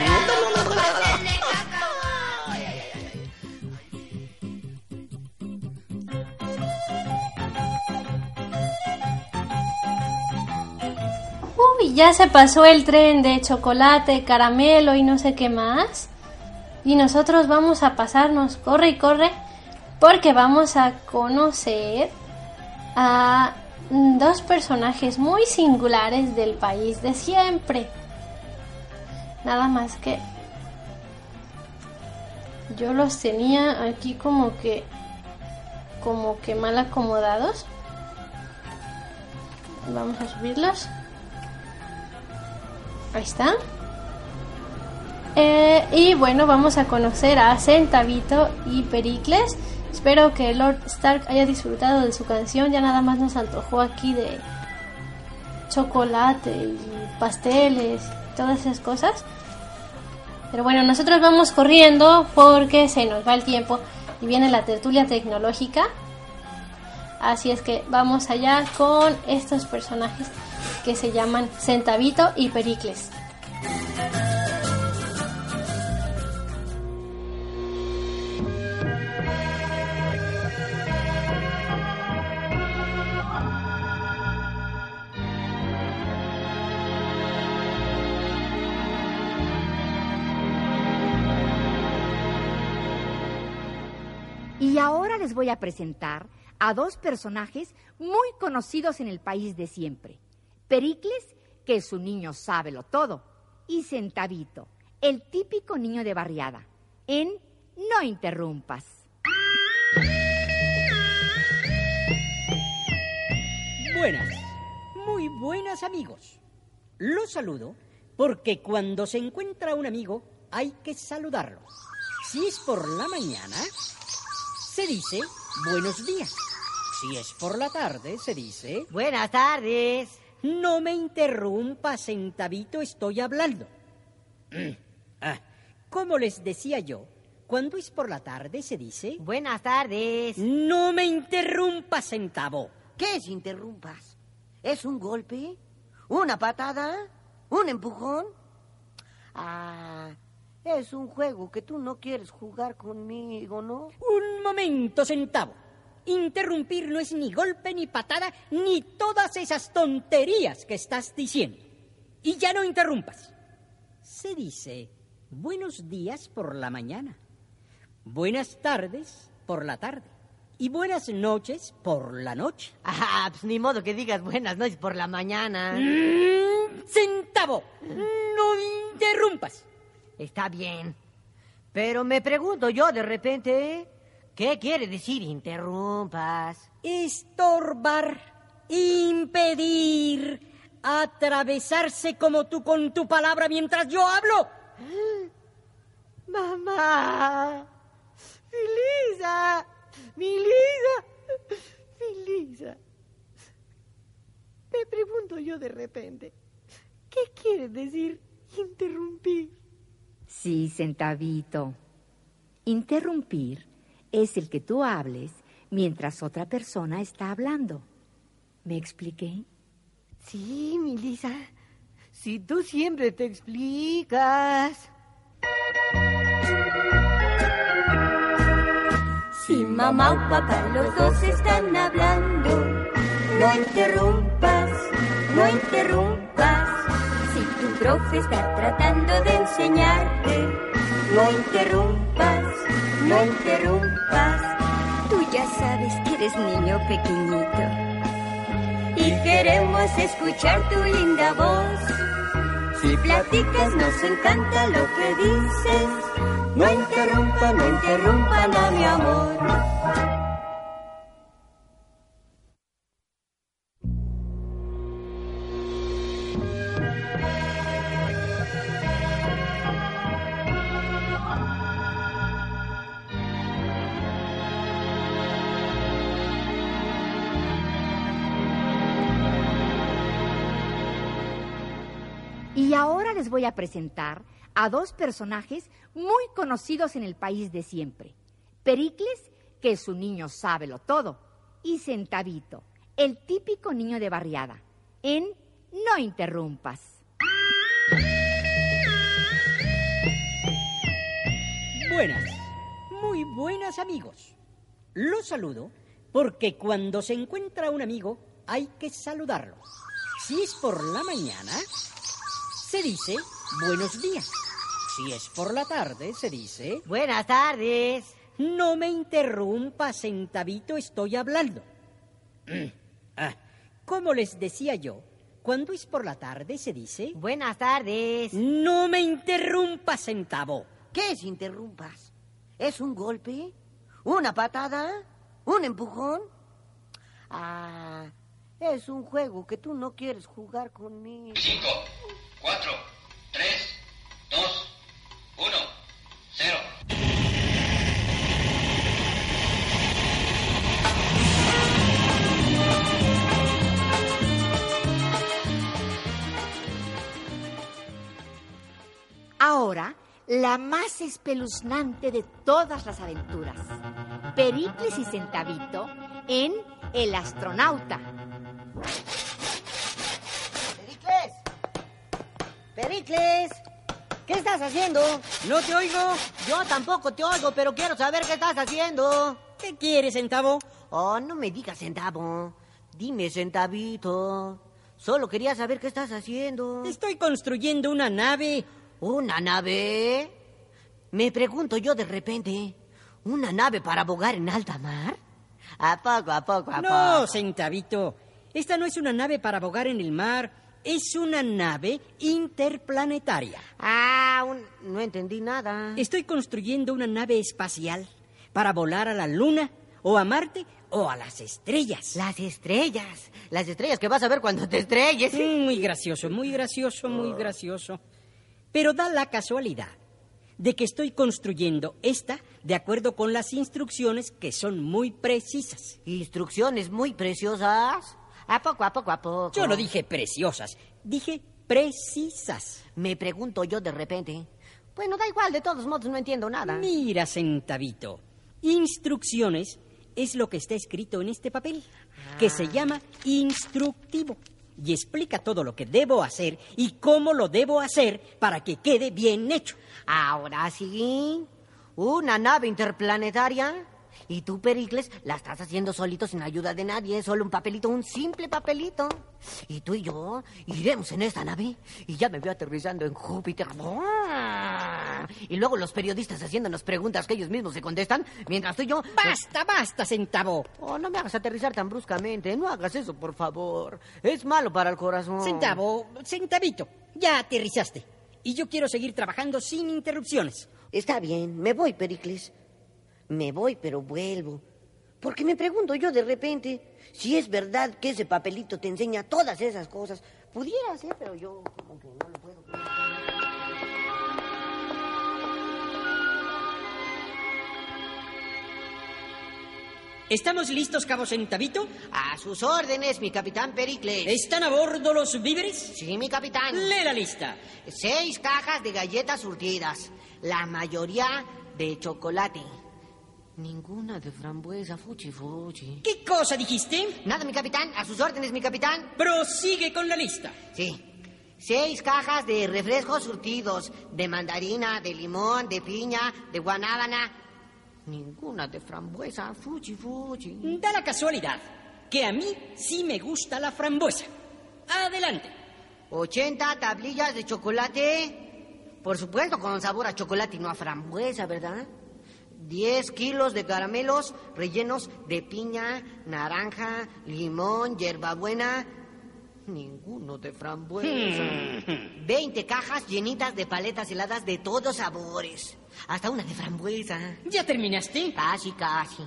Uy, ya se pasó el tren de chocolate, caramelo y no sé qué más. Y nosotros vamos a pasarnos, corre y corre, porque vamos a conocer a dos personajes muy singulares del país de siempre. Nada más que yo los tenía aquí como que como que mal acomodados. Vamos a subirlos. Ahí está. Eh, y bueno, vamos a conocer a Centavito y Pericles. Espero que Lord Stark haya disfrutado de su canción. Ya nada más nos antojó aquí de chocolate y pasteles, todas esas cosas. Pero bueno, nosotros vamos corriendo porque se nos va el tiempo y viene la tertulia tecnológica. Así es que vamos allá con estos personajes que se llaman Centavito y Pericles. Y ahora les voy a presentar a dos personajes muy conocidos en el país de siempre. Pericles, que es un niño sábelo todo, y Centavito, el típico niño de barriada, en No interrumpas. Buenas, muy buenas amigos. Los saludo porque cuando se encuentra un amigo hay que saludarlo. Si es por la mañana, se dice buenos días. Si es por la tarde, se dice Buenas tardes. no me interrumpas, centavito, estoy hablando. Ah, Como les decía yo, cuando es por la tarde se dice Buenas tardes. no me interrumpas, centavo. ¿Qué es interrumpas? ¿Es un golpe? ¿Una patada? ¿Un empujón? Ah, es un juego que tú no quieres jugar conmigo, ¿no? Un momento, centavo. Interrumpir no es ni golpe, ni patada, ni todas esas tonterías que estás diciendo. Y ya no interrumpas. Se dice buenos días por la mañana, buenas tardes por la tarde y buenas noches por la noche. Ah, pues ni modo que digas buenas noches por la mañana. Mm, centavo, no interrumpas. Está bien. Pero me pregunto yo de repente, ¿qué quiere decir interrumpas? Estorbar, impedir, atravesarse como tú con tu palabra mientras yo hablo. Mamá, mi Lisa, mi Lisa, mi Lisa. ¿Me pregunto yo de repente, ¿qué quiere decir interrumpir? Sí, centavito. Interrumpir es el que tú hables mientras otra persona está hablando. ¿Me expliqué? Sí, mi Lisa. Si tú siempre te explicas. Si mamá o papá los dos están hablando, no interrumpas, no interrumpas. Tu profe está tratando de enseñarte, no interrumpas, no interrumpas. Tú ya sabes que eres niño pequeñito y queremos escuchar tu linda voz. Si platicas nos encanta lo que dices. No interrumpa, no interrumpan a mi amor. Les voy a presentar a dos personajes muy conocidos en el país de siempre. Pericles, que es un niño sábelo todo, y Centavito, el típico niño de barriada, en No interrumpas. Buenas, muy buenas amigos. Los saludo porque cuando se encuentra un amigo hay que saludarlo. Si es por la mañana, se dice buenos días. Si es por la tarde, se dice Buenas tardes. no me interrumpa, centavito, estoy hablando. Ah, Como les decía yo, cuando es por la tarde se dice Buenas tardes. no me interrumpa, centavo. ¿Qué es interrumpas? ¿Es un golpe? ¿Una patada? ¿Un empujón? Ah, es un juego que tú no quieres jugar conmigo. Cinco, cuatro, tres, dos, uno, cero. Ahora, la más espeluznante de todas las aventuras. Pericles y Centavito en El astronauta. ¡Pericles! ¿Qué estás haciendo? No te oigo. Yo tampoco te oigo, pero quiero saber qué estás haciendo. ¿Qué quieres, centavo? Oh, no me digas centavo. Dime centavito. Solo quería saber qué estás haciendo. Estoy construyendo una nave. ¿Una nave? Me pregunto yo de repente. ¿Una nave para abogar en alta mar? ¿A poco, a poco, a No, poco? centavito. Esta no es una nave para abogar en el mar. Es una nave interplanetaria. Ah, un- no entendí nada. Estoy construyendo una nave espacial para volar a la Luna o a Marte o a las estrellas. Las estrellas. Las estrellas que vas a ver cuando te estrelles. Mm, Muy gracioso, muy gracioso, muy gracioso. Pero da la casualidad de que estoy construyendo esta de acuerdo con las instrucciones que son muy precisas. Instrucciones muy preciosas. A poco, a poco, a poco. Yo no dije preciosas, dije precisas. Me pregunto yo de repente. Bueno, da igual, de todos modos no entiendo nada. Mira, centavito, instrucciones es lo que está escrito en este papel, que se llama instructivo. Y explica todo lo que debo hacer y cómo lo debo hacer para que quede bien hecho. Ahora sí. Una nave interplanetaria. Y tú, Pericles, la estás haciendo solito sin ayuda de nadie. Solo un papelito, un simple papelito. Y tú y yo iremos en esta nave. Y ya me veo aterrizando en Júpiter. Y luego los periodistas haciéndonos preguntas que ellos mismos se contestan. Mientras tú y yo... Basta, basta, centavo. Oh, no me hagas aterrizar tan bruscamente. No hagas eso, por favor. Es malo para el corazón. Centavo, centavito, ya aterrizaste. Y yo quiero seguir trabajando sin interrupciones. Está bien, me voy, Pericles. Me voy, pero vuelvo. Porque me pregunto yo de repente si es verdad que ese papelito te enseña todas esas cosas. Pudiera ser, pero yo como que no lo puedo. ¿Estamos listos, cabo Centavito? A sus órdenes, mi capitán Pericles. ¿Están a bordo los víveres? Sí, mi capitán. Lee la lista. Seis cajas de galletas surtidas. La mayoría de chocolate. Ninguna de frambuesa, fuchi fuchi. ¿Qué cosa dijiste? Nada, mi capitán. A sus órdenes, mi capitán. Prosigue con la lista. Sí. Seis cajas de refrescos surtidos. De mandarina, de limón, de piña, de guanábana. Ninguna de frambuesa, fuchi fuchi. Da la casualidad que a mí sí me gusta la frambuesa. Adelante. 80 tablillas de chocolate. Por supuesto, con sabor a chocolate y no a frambuesa, ¿verdad? 10 kilos de caramelos rellenos de piña, naranja, limón, hierbabuena. Ninguno de frambuesa. 20 cajas llenitas de paletas heladas de todos sabores. Hasta una de frambuesa. ¿Ya terminaste? Casi, casi.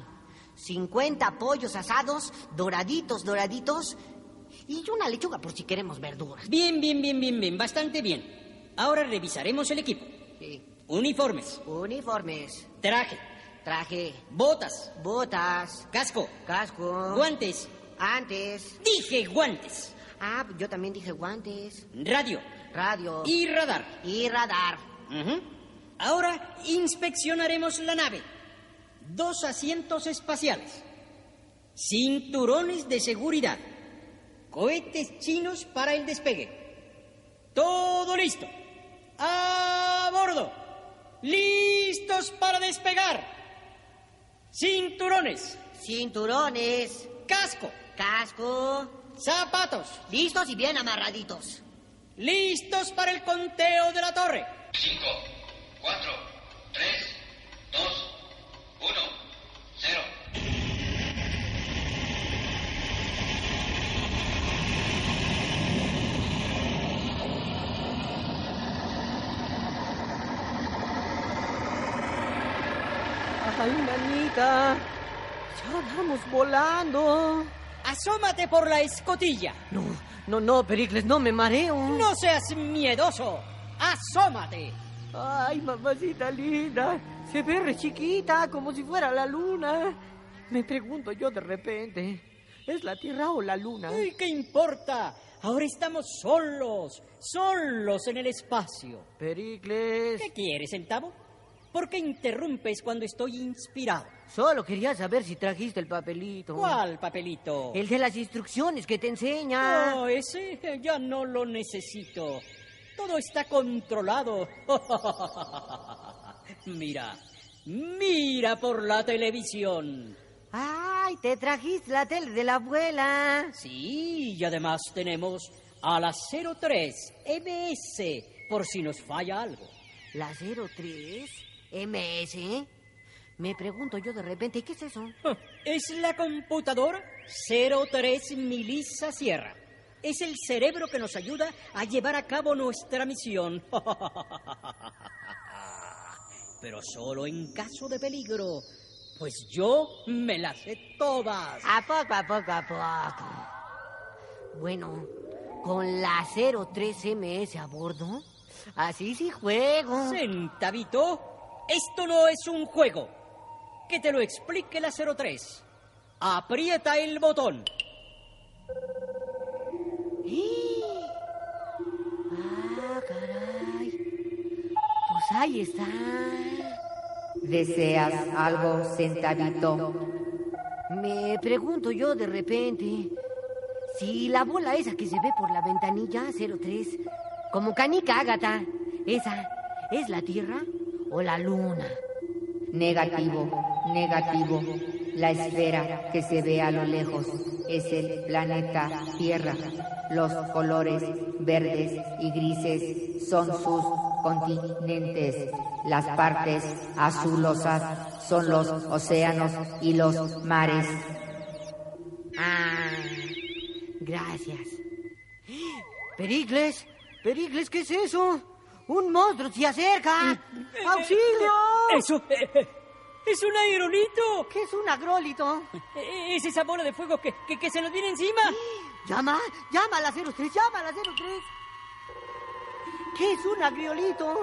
50 pollos asados, doraditos, doraditos. Y una lechuga por si queremos verduras. Bien, bien, bien, bien, bien. Bastante bien. Ahora revisaremos el equipo. Sí. Uniformes. Uniformes. Traje. Traje. Botas. Botas. Casco. Casco. Guantes. Antes. Dije guantes. Ah, yo también dije guantes. Radio. Radio. Y radar. Y radar. Ujú. Ahora inspeccionaremos la nave. Dos asientos espaciales. Cinturones de seguridad. Cohetes chinos para el despegue. Todo listo. A bordo. Listos para despegar. Cinturones. Cinturones. Casco. Casco. Zapatos. Listos y bien amarraditos. Listos para el conteo de la torre. 5, 4, 3, 2, 1, 0. Ay, manita. Ya vamos volando. Asómate por la escotilla. No, no, no, Pericles, no me mareo. No seas miedoso. Asómate. Ay, mamacita linda. Se ve re chiquita, como si fuera la luna. Me pregunto yo de repente. ¿Es la Tierra o la Luna? Ay, ¿Qué importa? Ahora estamos solos, solos en el espacio. Pericles. ¿Qué quieres, centavo? ¿Por qué interrumpes cuando estoy inspirado? Solo quería saber si trajiste el papelito. ¿Cuál papelito? El de las instrucciones que te enseña. Oh, ese ya no lo necesito. Todo está controlado. mira, mira por la televisión. Ay, te trajiste la tele de la abuela. Sí, y además tenemos a la 03 MS por si nos falla algo. ¿La 03? ¿MS? Me pregunto yo de repente, ¿qué es eso? Es la computadora 03 Milisa Sierra. Es el cerebro que nos ayuda a llevar a cabo nuestra misión. Pero solo en caso de peligro. Pues yo me las sé todas. A poco, a poco, a poco. Bueno, con la 03 MS a bordo, así sí juego. Centavito, esto no es un juego. Que te lo explique la 03. Aprieta el botón. Ah, caray. Pues ahí está. ¿Deseas algo, centavito? Me pregunto yo de repente si la bola esa que se ve por la ventanilla 03, como canica ágata, esa es la Tierra o la Luna. Negativo, negativo. La esfera que se ve a lo lejos es el planeta Tierra. Los colores verdes y grises son sus continentes. Las partes azulosas son los océanos y los mares. Ah, gracias. Pericles, Pericles, ¿qué es eso? Un monstruo se acerca. ¡Auxilio! Eso eh, es un aerolito. ¿Qué es un agrólito? Eh, Es esa bola de fuego que, que, que se nos viene encima. Llama, llama a la 03, llama a la 03. ¿Qué es un agriolito?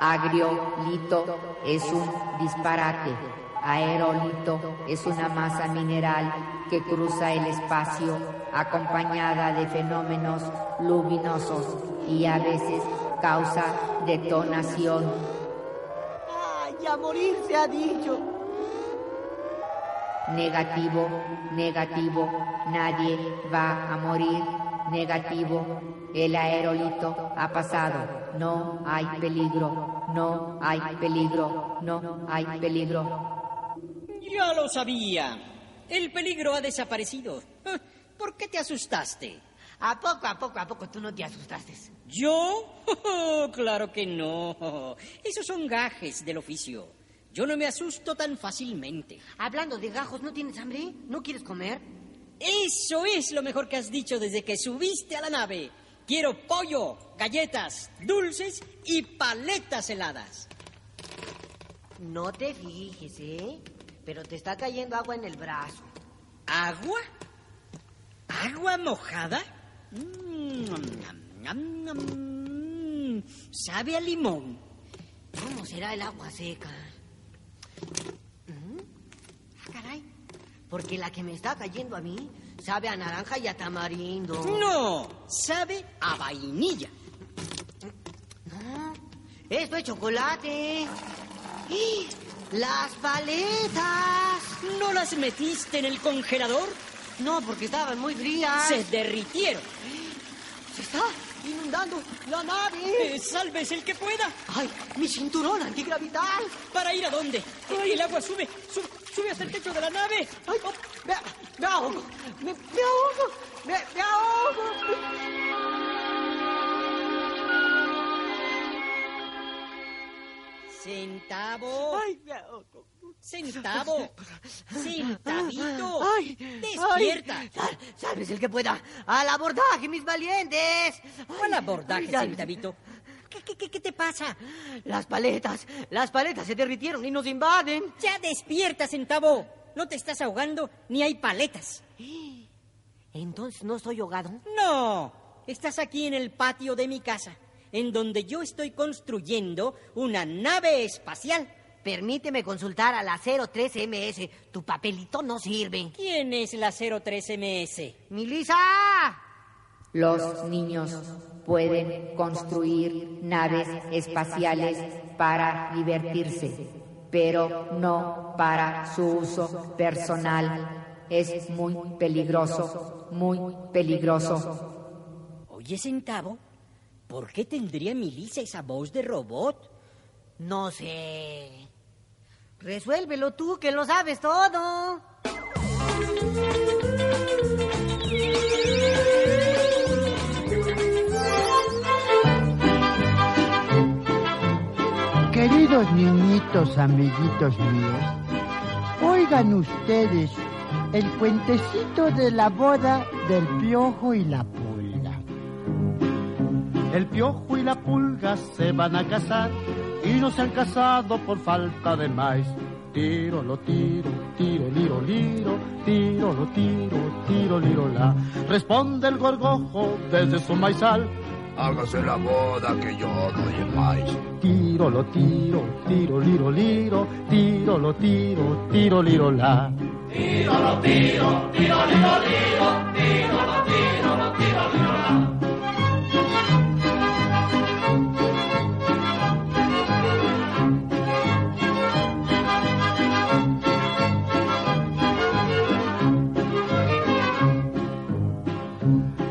Agriolito es un disparate. Aerolito es una masa mineral que cruza el espacio acompañada de fenómenos luminosos y a veces causa detonación. ¡Ay, a morir se ha dicho! Negativo, negativo, nadie va a morir. Negativo, el aerolito ha pasado. No hay peligro, no hay peligro, no hay peligro. Ya lo sabía. El peligro ha desaparecido. ¿Por qué te asustaste? A poco, a poco, a poco tú no te asustaste. ¿Yo? claro que no. Esos son gajes del oficio. Yo no me asusto tan fácilmente. Hablando de gajos, ¿no tienes hambre? ¿No quieres comer? Eso es lo mejor que has dicho desde que subiste a la nave. Quiero pollo, galletas, dulces y paletas heladas. No te fijes, ¿eh? Pero te está cayendo agua en el brazo. ¿Agua? ¿Agua mojada? Mm, nam. Sabe a limón. ¿Cómo será el agua seca? ¿Mm? Ah, caray. Porque la que me está cayendo a mí sabe a naranja y a tamarindo. No, sabe a vainilla. No, esto es chocolate. ¡Y! ¡Las paletas! ¿No las metiste en el congelador? No, porque estaban muy frías. Se derritieron. Se está inundando la nave. Eh, ¡Salves el que pueda! ¡Ay, mi cinturón antigravital! ¿Para ir a dónde? El agua sube, sube, sube hasta el techo de la nave. ¡Ay, oh, me, me ahogo! ¡Me, me ahogo! ¡Me, me ahogo! Centavo. ¡Ay, me ahogo! Centavo. Centavito. ¡Ay! Despierta. ay, sal- ¡Salves el que pueda! ¡Al abordaje, mis valientes! ¿Cuál abordaje, Ay, Centavito? ¿Qué, qué, qué, qué te pasa? Las paletas, las paletas se derritieron y nos invaden. Ya despierta, Centavo. No te estás ahogando ni hay paletas. Entonces no estoy ahogado. No, estás aquí en el patio de mi casa, en donde yo estoy construyendo una nave espacial. Permíteme consultar a la 03MS. Tu papelito no sirve. ¿Quién es la 03MS? ¡Milisa! Los niños pueden construir naves espaciales para divertirse, pero no para su uso personal. Es muy peligroso, muy peligroso. Oye, Centavo, ¿por qué tendría Milisa esa voz de robot? No sé. Resuélvelo tú, que lo sabes todo. Queridos niñitos, amiguitos míos, oigan ustedes el cuentecito de la boda del piojo y la pulga. El piojo y la pulga se van a casar y no se han casado por falta de maíz. Tiro, lo tiro, tiro, liro, liro, tiro, lo tiro, tiro, liro, la. Responde el gorgojo desde su maizal. Hágase la boda que yo doy el maíz. Tiro, lo tiro, tiro, liro, liro, tiro, lo tiro, tiro, liro, la. Tiro, lo tiro, tiro, liro, liro, tiro, lo tiro, lo tiro, liro, la.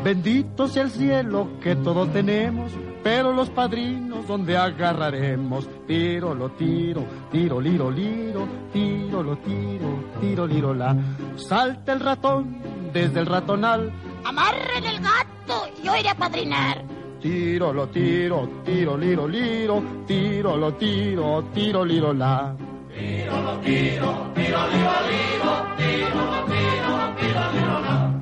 Bendito sea el cielo que todo tenemos, pero los padrinos donde agarraremos. Tiro, lo tiro, tiro, liro, liro, tiro, lo tiro, tiro, liro, la. Salta el ratón desde el ratonal. Amarren el gato, yo iré a padrinar. Tiro, lo tiro, tiro, liro, liro, tiro, lo tiro, tiro, liro, la. Tiro, lo tiro, tiro, liro, liro, tiro, lo tiro, tiro, liro, la.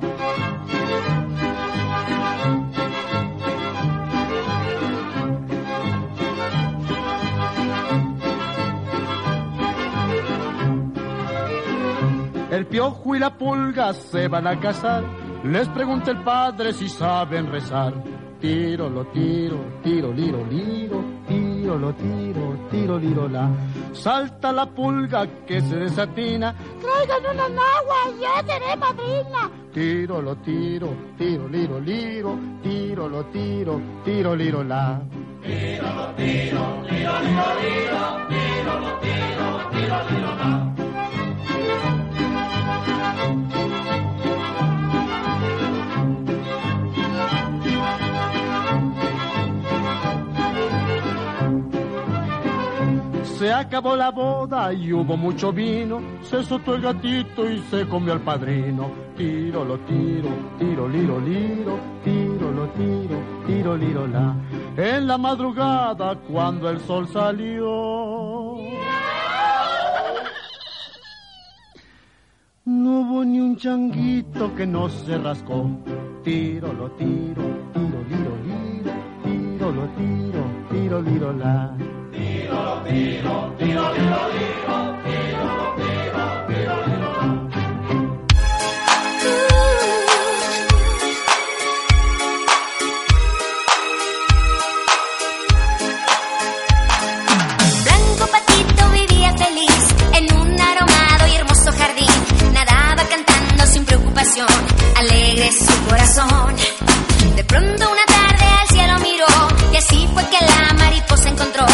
El piojo y la pulga se van a casar. Les pregunta el padre si saben rezar. Tiro, lo tiro, tiro, liro, liro, tiro, tiro, lo tiro, tiro, liro, la. Salta la pulga que se desatina, Traigan una nagua, yo seré madrina. tiro, lo tiro, tiro, liro, liro, tiro, lo tiro, tiro, liro, la. Se acabó la boda y hubo mucho vino, se soltó el gatito y se comió al padrino. Tiro, lo tiro, tiro, liro, liro, tiro, lo tiro, tiro, liro, la. En la madrugada cuando el sol salió. No hubo ni un changuito que no se rascó. Tiro, lo tiro, tiro, liro, liro, tiro, lo tiro, tiro, liro, la. Blanco corazón. De pronto una tarde al cielo miró y así fue que la mariposa encontró.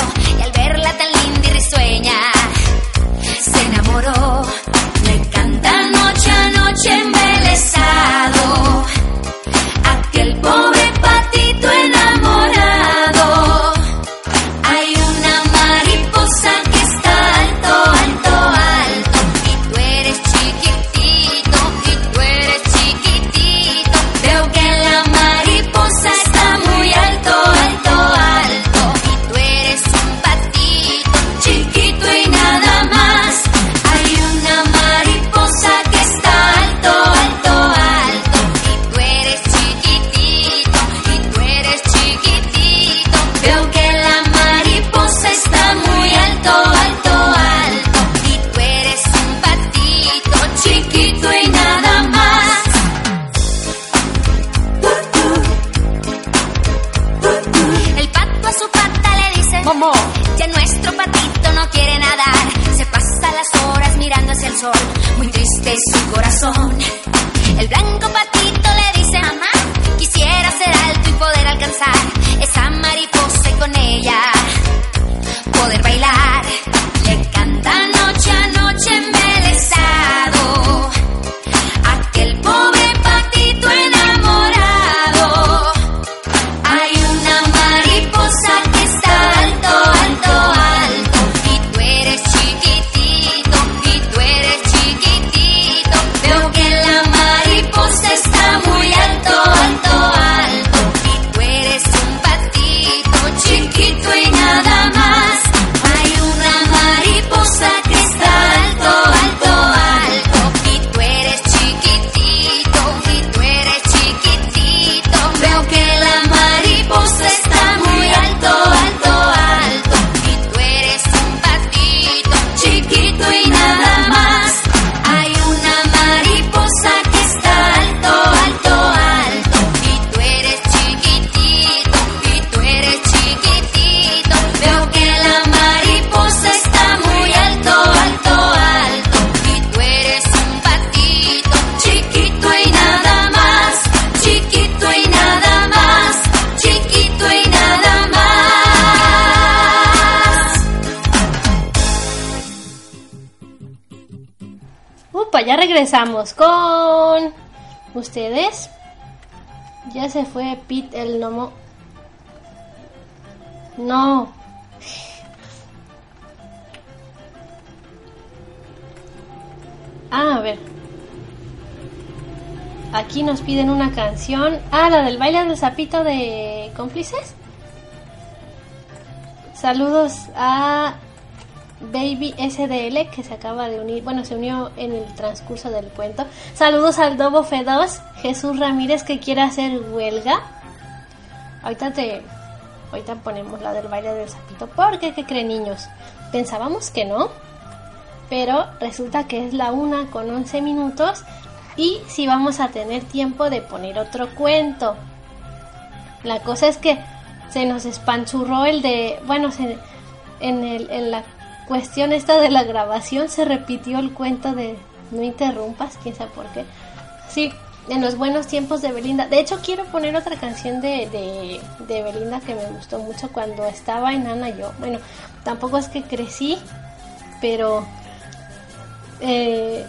Ya se fue Pete el gnomo. No. Ah, a ver. Aquí nos piden una canción. Ah, la del baile del sapito de cómplices. Saludos a Baby SDL que se acaba de unir, bueno, se unió en el transcurso del cuento. Saludos al Dobo F2, Jesús Ramírez que quiere hacer huelga. Ahorita te ahorita ponemos la del baile del sapito porque qué creen niños? Pensábamos que no, pero resulta que es la una con 11 minutos y si vamos a tener tiempo de poner otro cuento. La cosa es que se nos espanchurró el de, bueno, se, en, el, en la cuestión esta de la grabación se repitió el cuento de no interrumpas, quién sabe por qué. Sí, en los buenos tiempos de Belinda. De hecho, quiero poner otra canción de, de, de Belinda que me gustó mucho cuando estaba enana yo. Bueno, tampoco es que crecí, pero eh,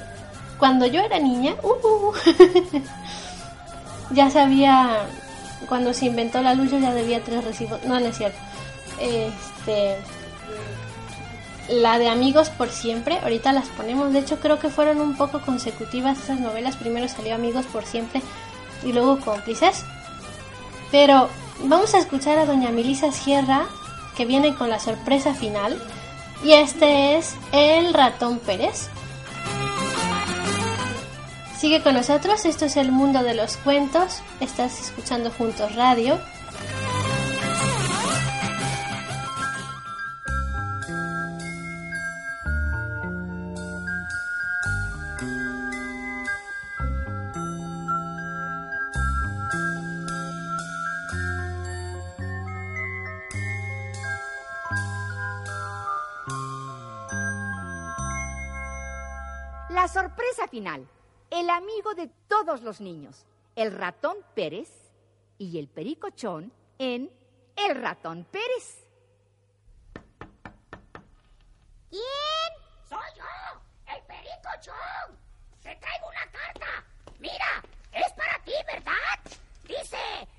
cuando yo era niña, uh, ya sabía, cuando se inventó la luz yo ya debía tres recibos. No, no es cierto. Este, la de Amigos por Siempre, ahorita las ponemos, de hecho creo que fueron un poco consecutivas esas novelas, primero salió Amigos por Siempre y luego Cómplices, pero vamos a escuchar a doña Melisa Sierra que viene con la sorpresa final. Y este es El ratón Pérez. Sigue con nosotros, esto es el mundo de los cuentos, estás escuchando Juntos Radio. El amigo de todos los niños, el ratón Pérez y el pericochón en El ratón Pérez. ¿Quién? Soy yo, el perico John. Te traigo una carta. Mira, es para ti, ¿verdad? Dice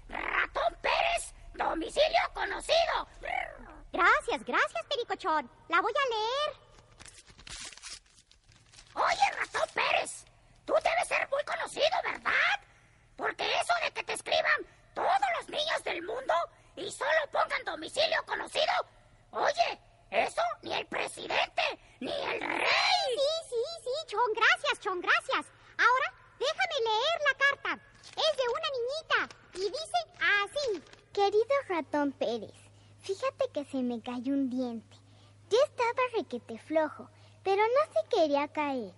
Ratón Pérez, domicilio conocido. Gracias, gracias, Pericochón. La voy a leer. Oye, Ratón Pérez, tú debes ser muy conocido, ¿verdad? Porque eso de que te escriban todos los niños del mundo y solo pongan domicilio conocido, oye, eso ni el presidente ni el rey. Sí, sí, sí, Chon, gracias, Chon, gracias. Ahora, déjame leer la carta. Es de una niñita y dice así. Querido ratón Pérez, fíjate que se me cayó un diente. Yo estaba requete flojo, pero no se quería caer.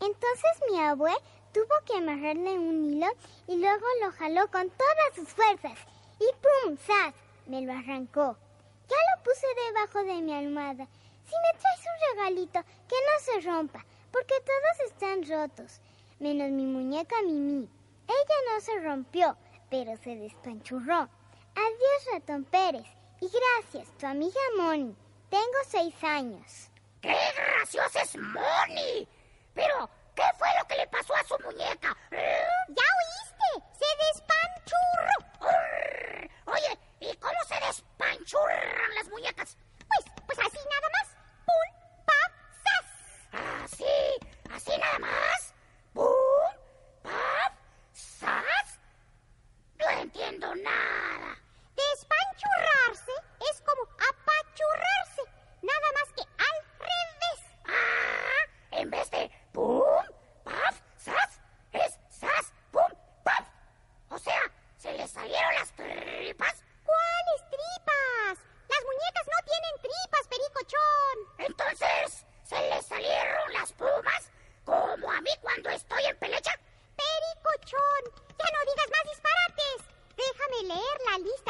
Entonces mi abue tuvo que amarrarle un hilo y luego lo jaló con todas sus fuerzas. Y ¡pum! ¡zas! Me lo arrancó. Ya lo puse debajo de mi almohada. Si me traes un regalito, que no se rompa, porque todos están rotos, menos mi muñeca Mimi. Ella no se rompió, pero se despanchurró. Adiós, ratón Pérez. Y gracias, tu amiga Moni. Tengo seis años. ¡Qué graciosa es Moni! Pero, ¿qué fue lo que le pasó a su muñeca? ¿Ya oíste? ¡Se despanchurró! Oye, ¿y cómo se despanchurran las muñecas? Pues, pues así nada más. ¡Pum, pam, sas! ¿Así? ¿Así nada más? ¡Pum!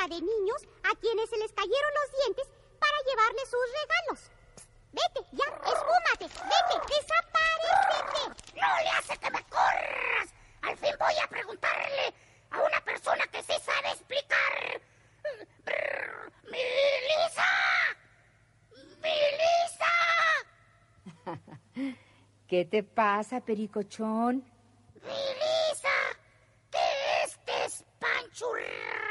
De niños a quienes se les cayeron los dientes para llevarles sus regalos. Vete, ya, esfúmate, vete, desaparecete. No le hace que me corras. Al fin voy a preguntarle a una persona que sí sabe explicar. ¡Milisa! ¡Milisa! ¿Qué te pasa, pericochón? ¡Milisa! ¿Qué es despanchurrar?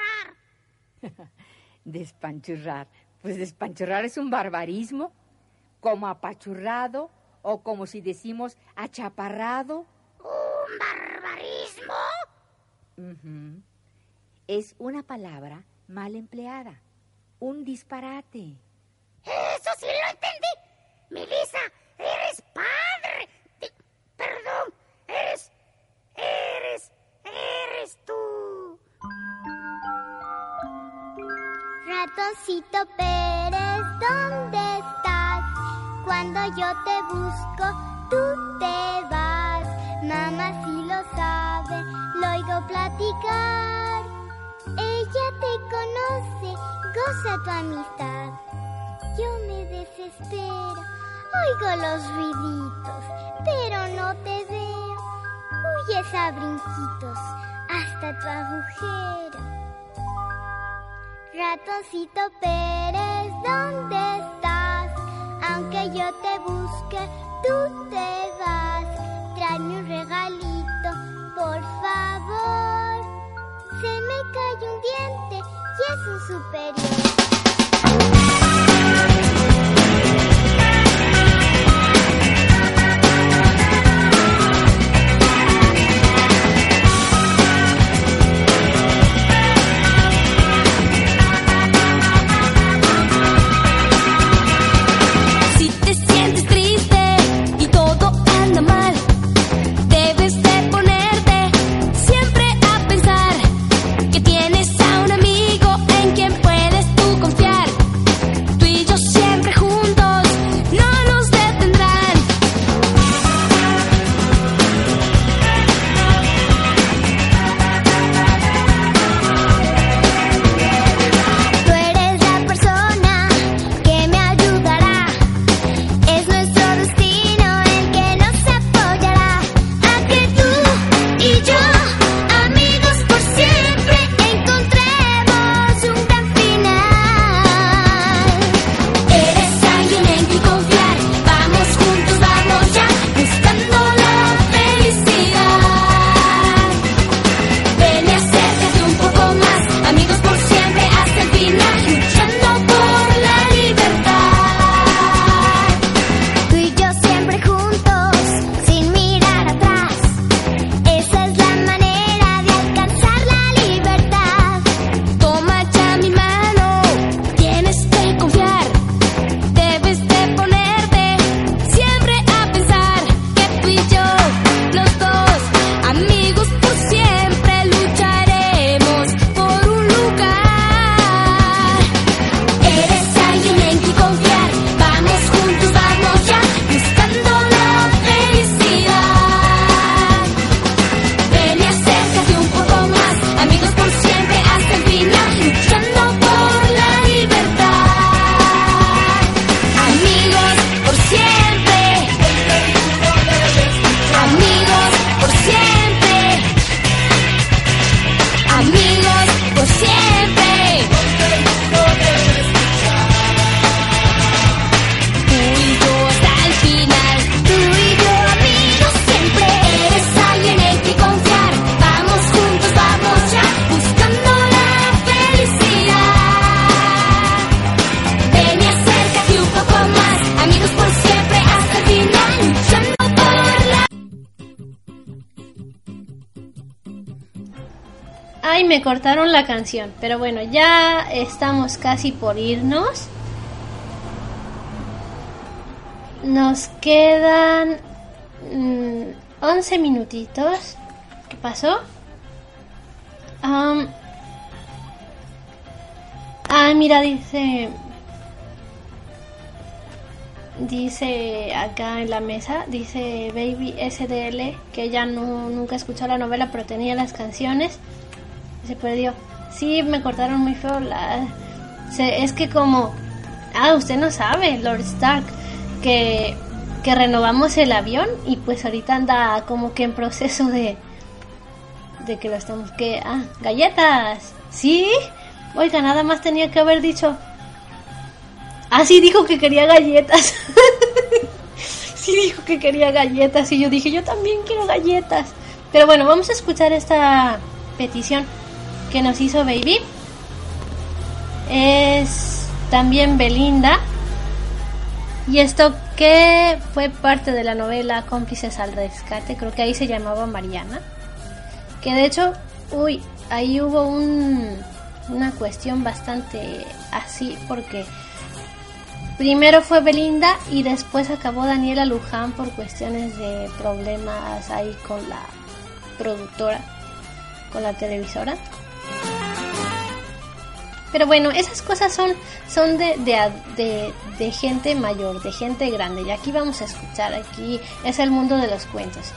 Despanchurrar. Pues despanchurrar es un barbarismo. Como apachurrado o como si decimos achaparrado. ¿Un barbarismo? Ujú. Es una palabra mal empleada. Un disparate. Eso sí lo entendí. Milisa, Ratoncito Pérez, ¿dónde estás? Cuando yo te busco, tú te vas. Mamá sí lo sabe, lo oigo platicar. Ella te conoce, goza tu amistad. Yo me desespero. Oigo los ruiditos, pero no te veo. Huyes a brinquitos hasta tu agujero. Ratoncito Pérez, ¿dónde estás? Aunque yo te busque, tú te vas. Tráeme un regalito, por favor. Se me cae un diente y es un superior. Canción, pero bueno, ya estamos casi por irnos. Nos quedan mm, 11 minutitos. ¿Qué pasó? Am, ah, mira, dice... Dice acá en la mesa, dice Baby SDL, que ella no, nunca escuchó la novela, pero tenía las canciones. Se perdió. Sí, me cortaron muy feo la... es que como... Ah, usted no sabe, Lord Stark, que, que renovamos el avión y pues ahorita anda como que en proceso de... De que lo estamos... que Ah, galletas. ¿Sí? Oiga, nada más tenía que haber dicho... Ah, sí, dijo que quería galletas. sí, dijo que quería galletas. Y yo dije, yo también quiero galletas. Pero bueno, vamos a escuchar esta petición que nos hizo Baby. Es también Belinda. Y esto que fue parte de la novela Cómplices al Rescate. Creo que ahí se llamaba Mariana. Que de hecho, uy, ahí hubo un, una cuestión bastante así porque primero fue Belinda y después acabó Daniela Luján por cuestiones de problemas ahí con la productora, con la televisora. Pero bueno, esas cosas son, son de, de, de, de gente mayor, de gente grande. Y aquí vamos a escuchar, aquí es el mundo de los cuentos.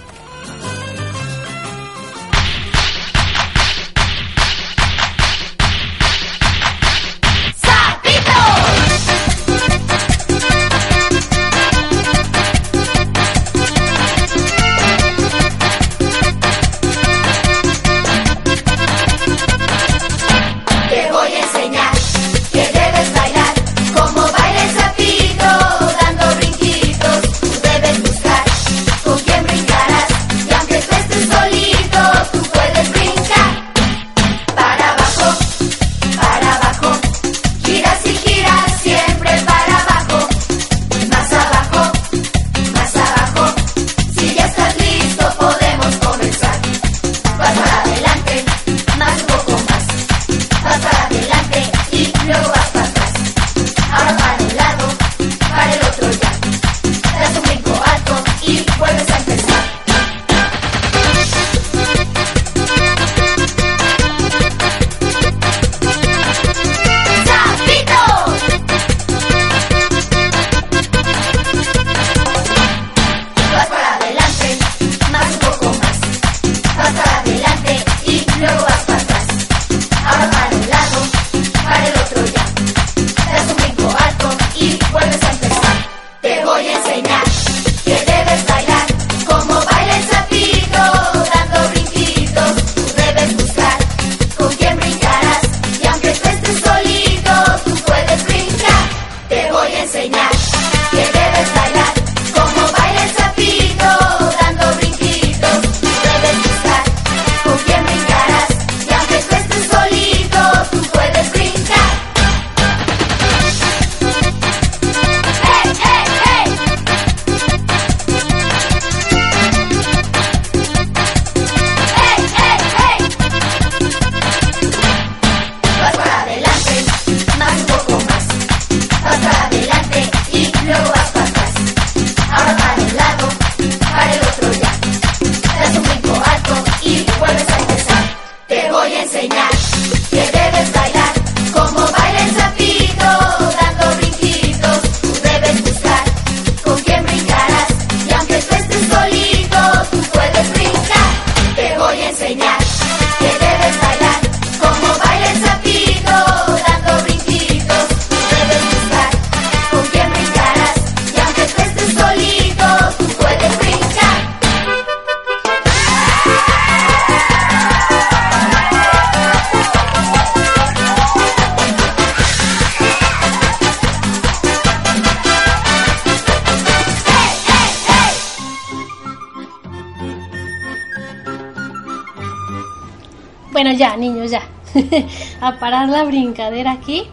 a parar la brincadera aquí.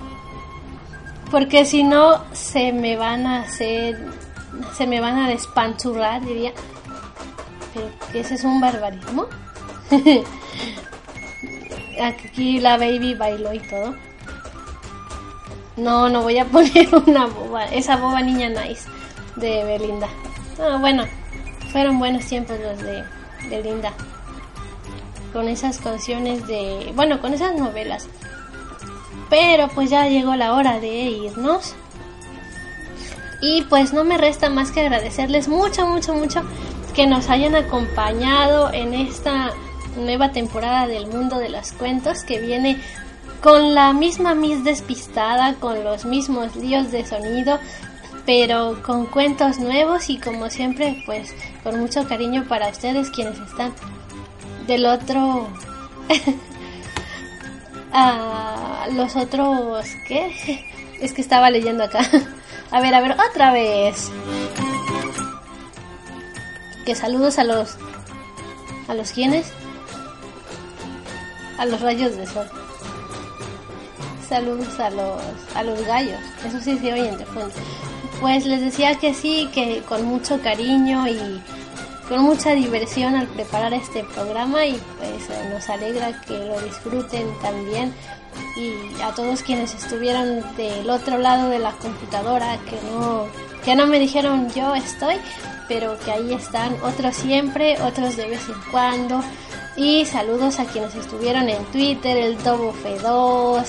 Porque si no, se me van a hacer. Se me van a despanchurrar, diría. Pero ese es un barbarismo. aquí la baby bailó y todo. No, no voy a poner una boba. Esa boba niña nice de Belinda. Ah, bueno, fueron buenos tiempos los de Belinda con esas canciones de, bueno, con esas novelas. Pero pues ya llegó la hora de irnos. Y pues no me resta más que agradecerles mucho, mucho, mucho que nos hayan acompañado en esta nueva temporada del mundo de los cuentos que viene con la misma Miss despistada, con los mismos líos de sonido, pero con cuentos nuevos y como siempre pues con mucho cariño para ustedes quienes están del otro a los otros qué es que estaba leyendo acá. A ver a ver otra vez. Que saludos a los a los quienes a los rayos de sol. Saludos a los a los gallos. Eso sí se oyen de fondo. Pues les decía que sí que con mucho cariño y con mucha diversión al preparar este programa y pues nos alegra que lo disfruten también. Y a todos quienes estuvieron del otro lado de la computadora que no que no me dijeron yo estoy pero que ahí están otros siempre otros de vez en cuando. Y saludos a quienes estuvieron en Twitter el Tobo F2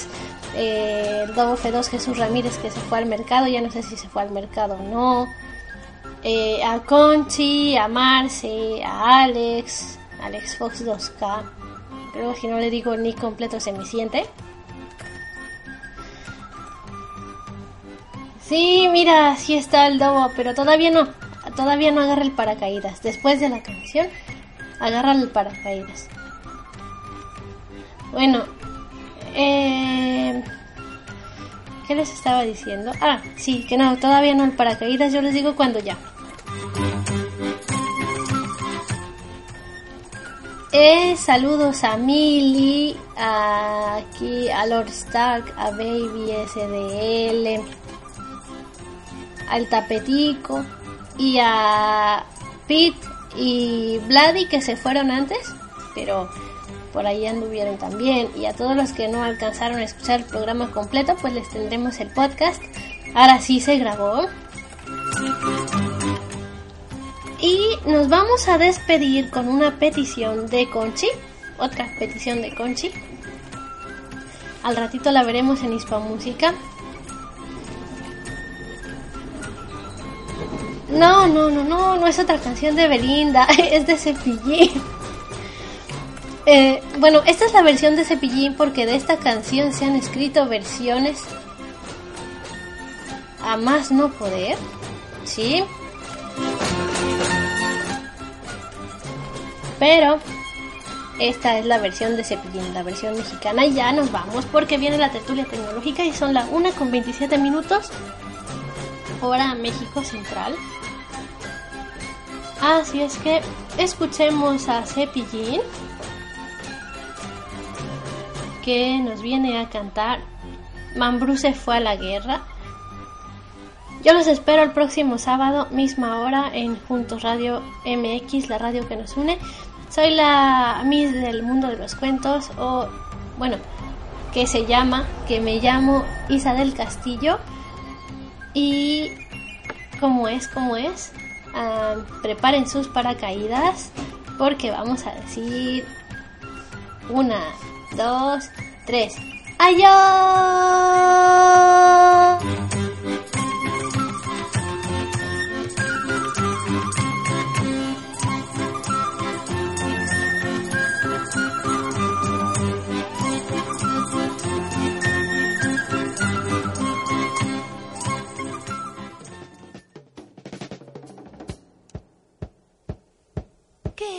eh, el Tobo F2 Jesús Ramírez que se fue al mercado ya no sé si se fue al mercado o no eh, a Conchi, a Marce, a Alex, Alex Fox 2K. Creo que no le digo ni completo se me siente. Sí, mira, sí está el dobo, pero todavía no. Todavía no agarra el paracaídas. Después de la canción, agarra el paracaídas. Bueno, eh, ¿qué les estaba diciendo? Ah, sí, que no, todavía no el paracaídas. Yo les digo cuando ya. Saludos a Millie, a, aquí a Lord Stark, a Baby SDL, al Tapetico y a Pete y Bloody que se fueron antes, pero por ahí anduvieron también. Y a todos los que no alcanzaron a escuchar el programa completo, pues les tendremos el podcast. Ahora sí se grabó. Y nos vamos a despedir con una petición de Conchi. Otra petición de Conchi. Al ratito la veremos en Hispa Música. No, no, no, no, no es otra canción de Belinda, es de Cepillín. Eh, bueno, esta es la versión de Cepillín porque de esta canción se han escrito versiones a más no poder, ¿sí? Pero esta es la versión de Cepillín, la versión mexicana. Y ya nos vamos porque viene la tertulia tecnológica y son la 1 con 27 minutos. Hora México Central. Así es que escuchemos a Cepillín que nos viene a cantar Mambrú se fue a la guerra. Yo los espero el próximo sábado, misma hora, en Juntos Radio MX, la radio que nos une. Soy la Miss del mundo de los cuentos, o bueno, que se llama, que me llamo Isa del Castillo. Y como es, como es, ah, preparen sus paracaídas, porque vamos a decir una, dos, tres. ¡Adiós!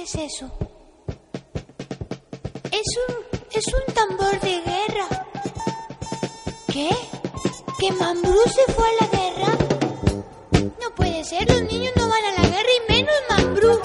¿Qué es eso? Es un, es un tambor de guerra. ¿Qué? ¿Que Mambrú se fue a la guerra? No puede ser, los niños no van a la guerra y menos Mambrú.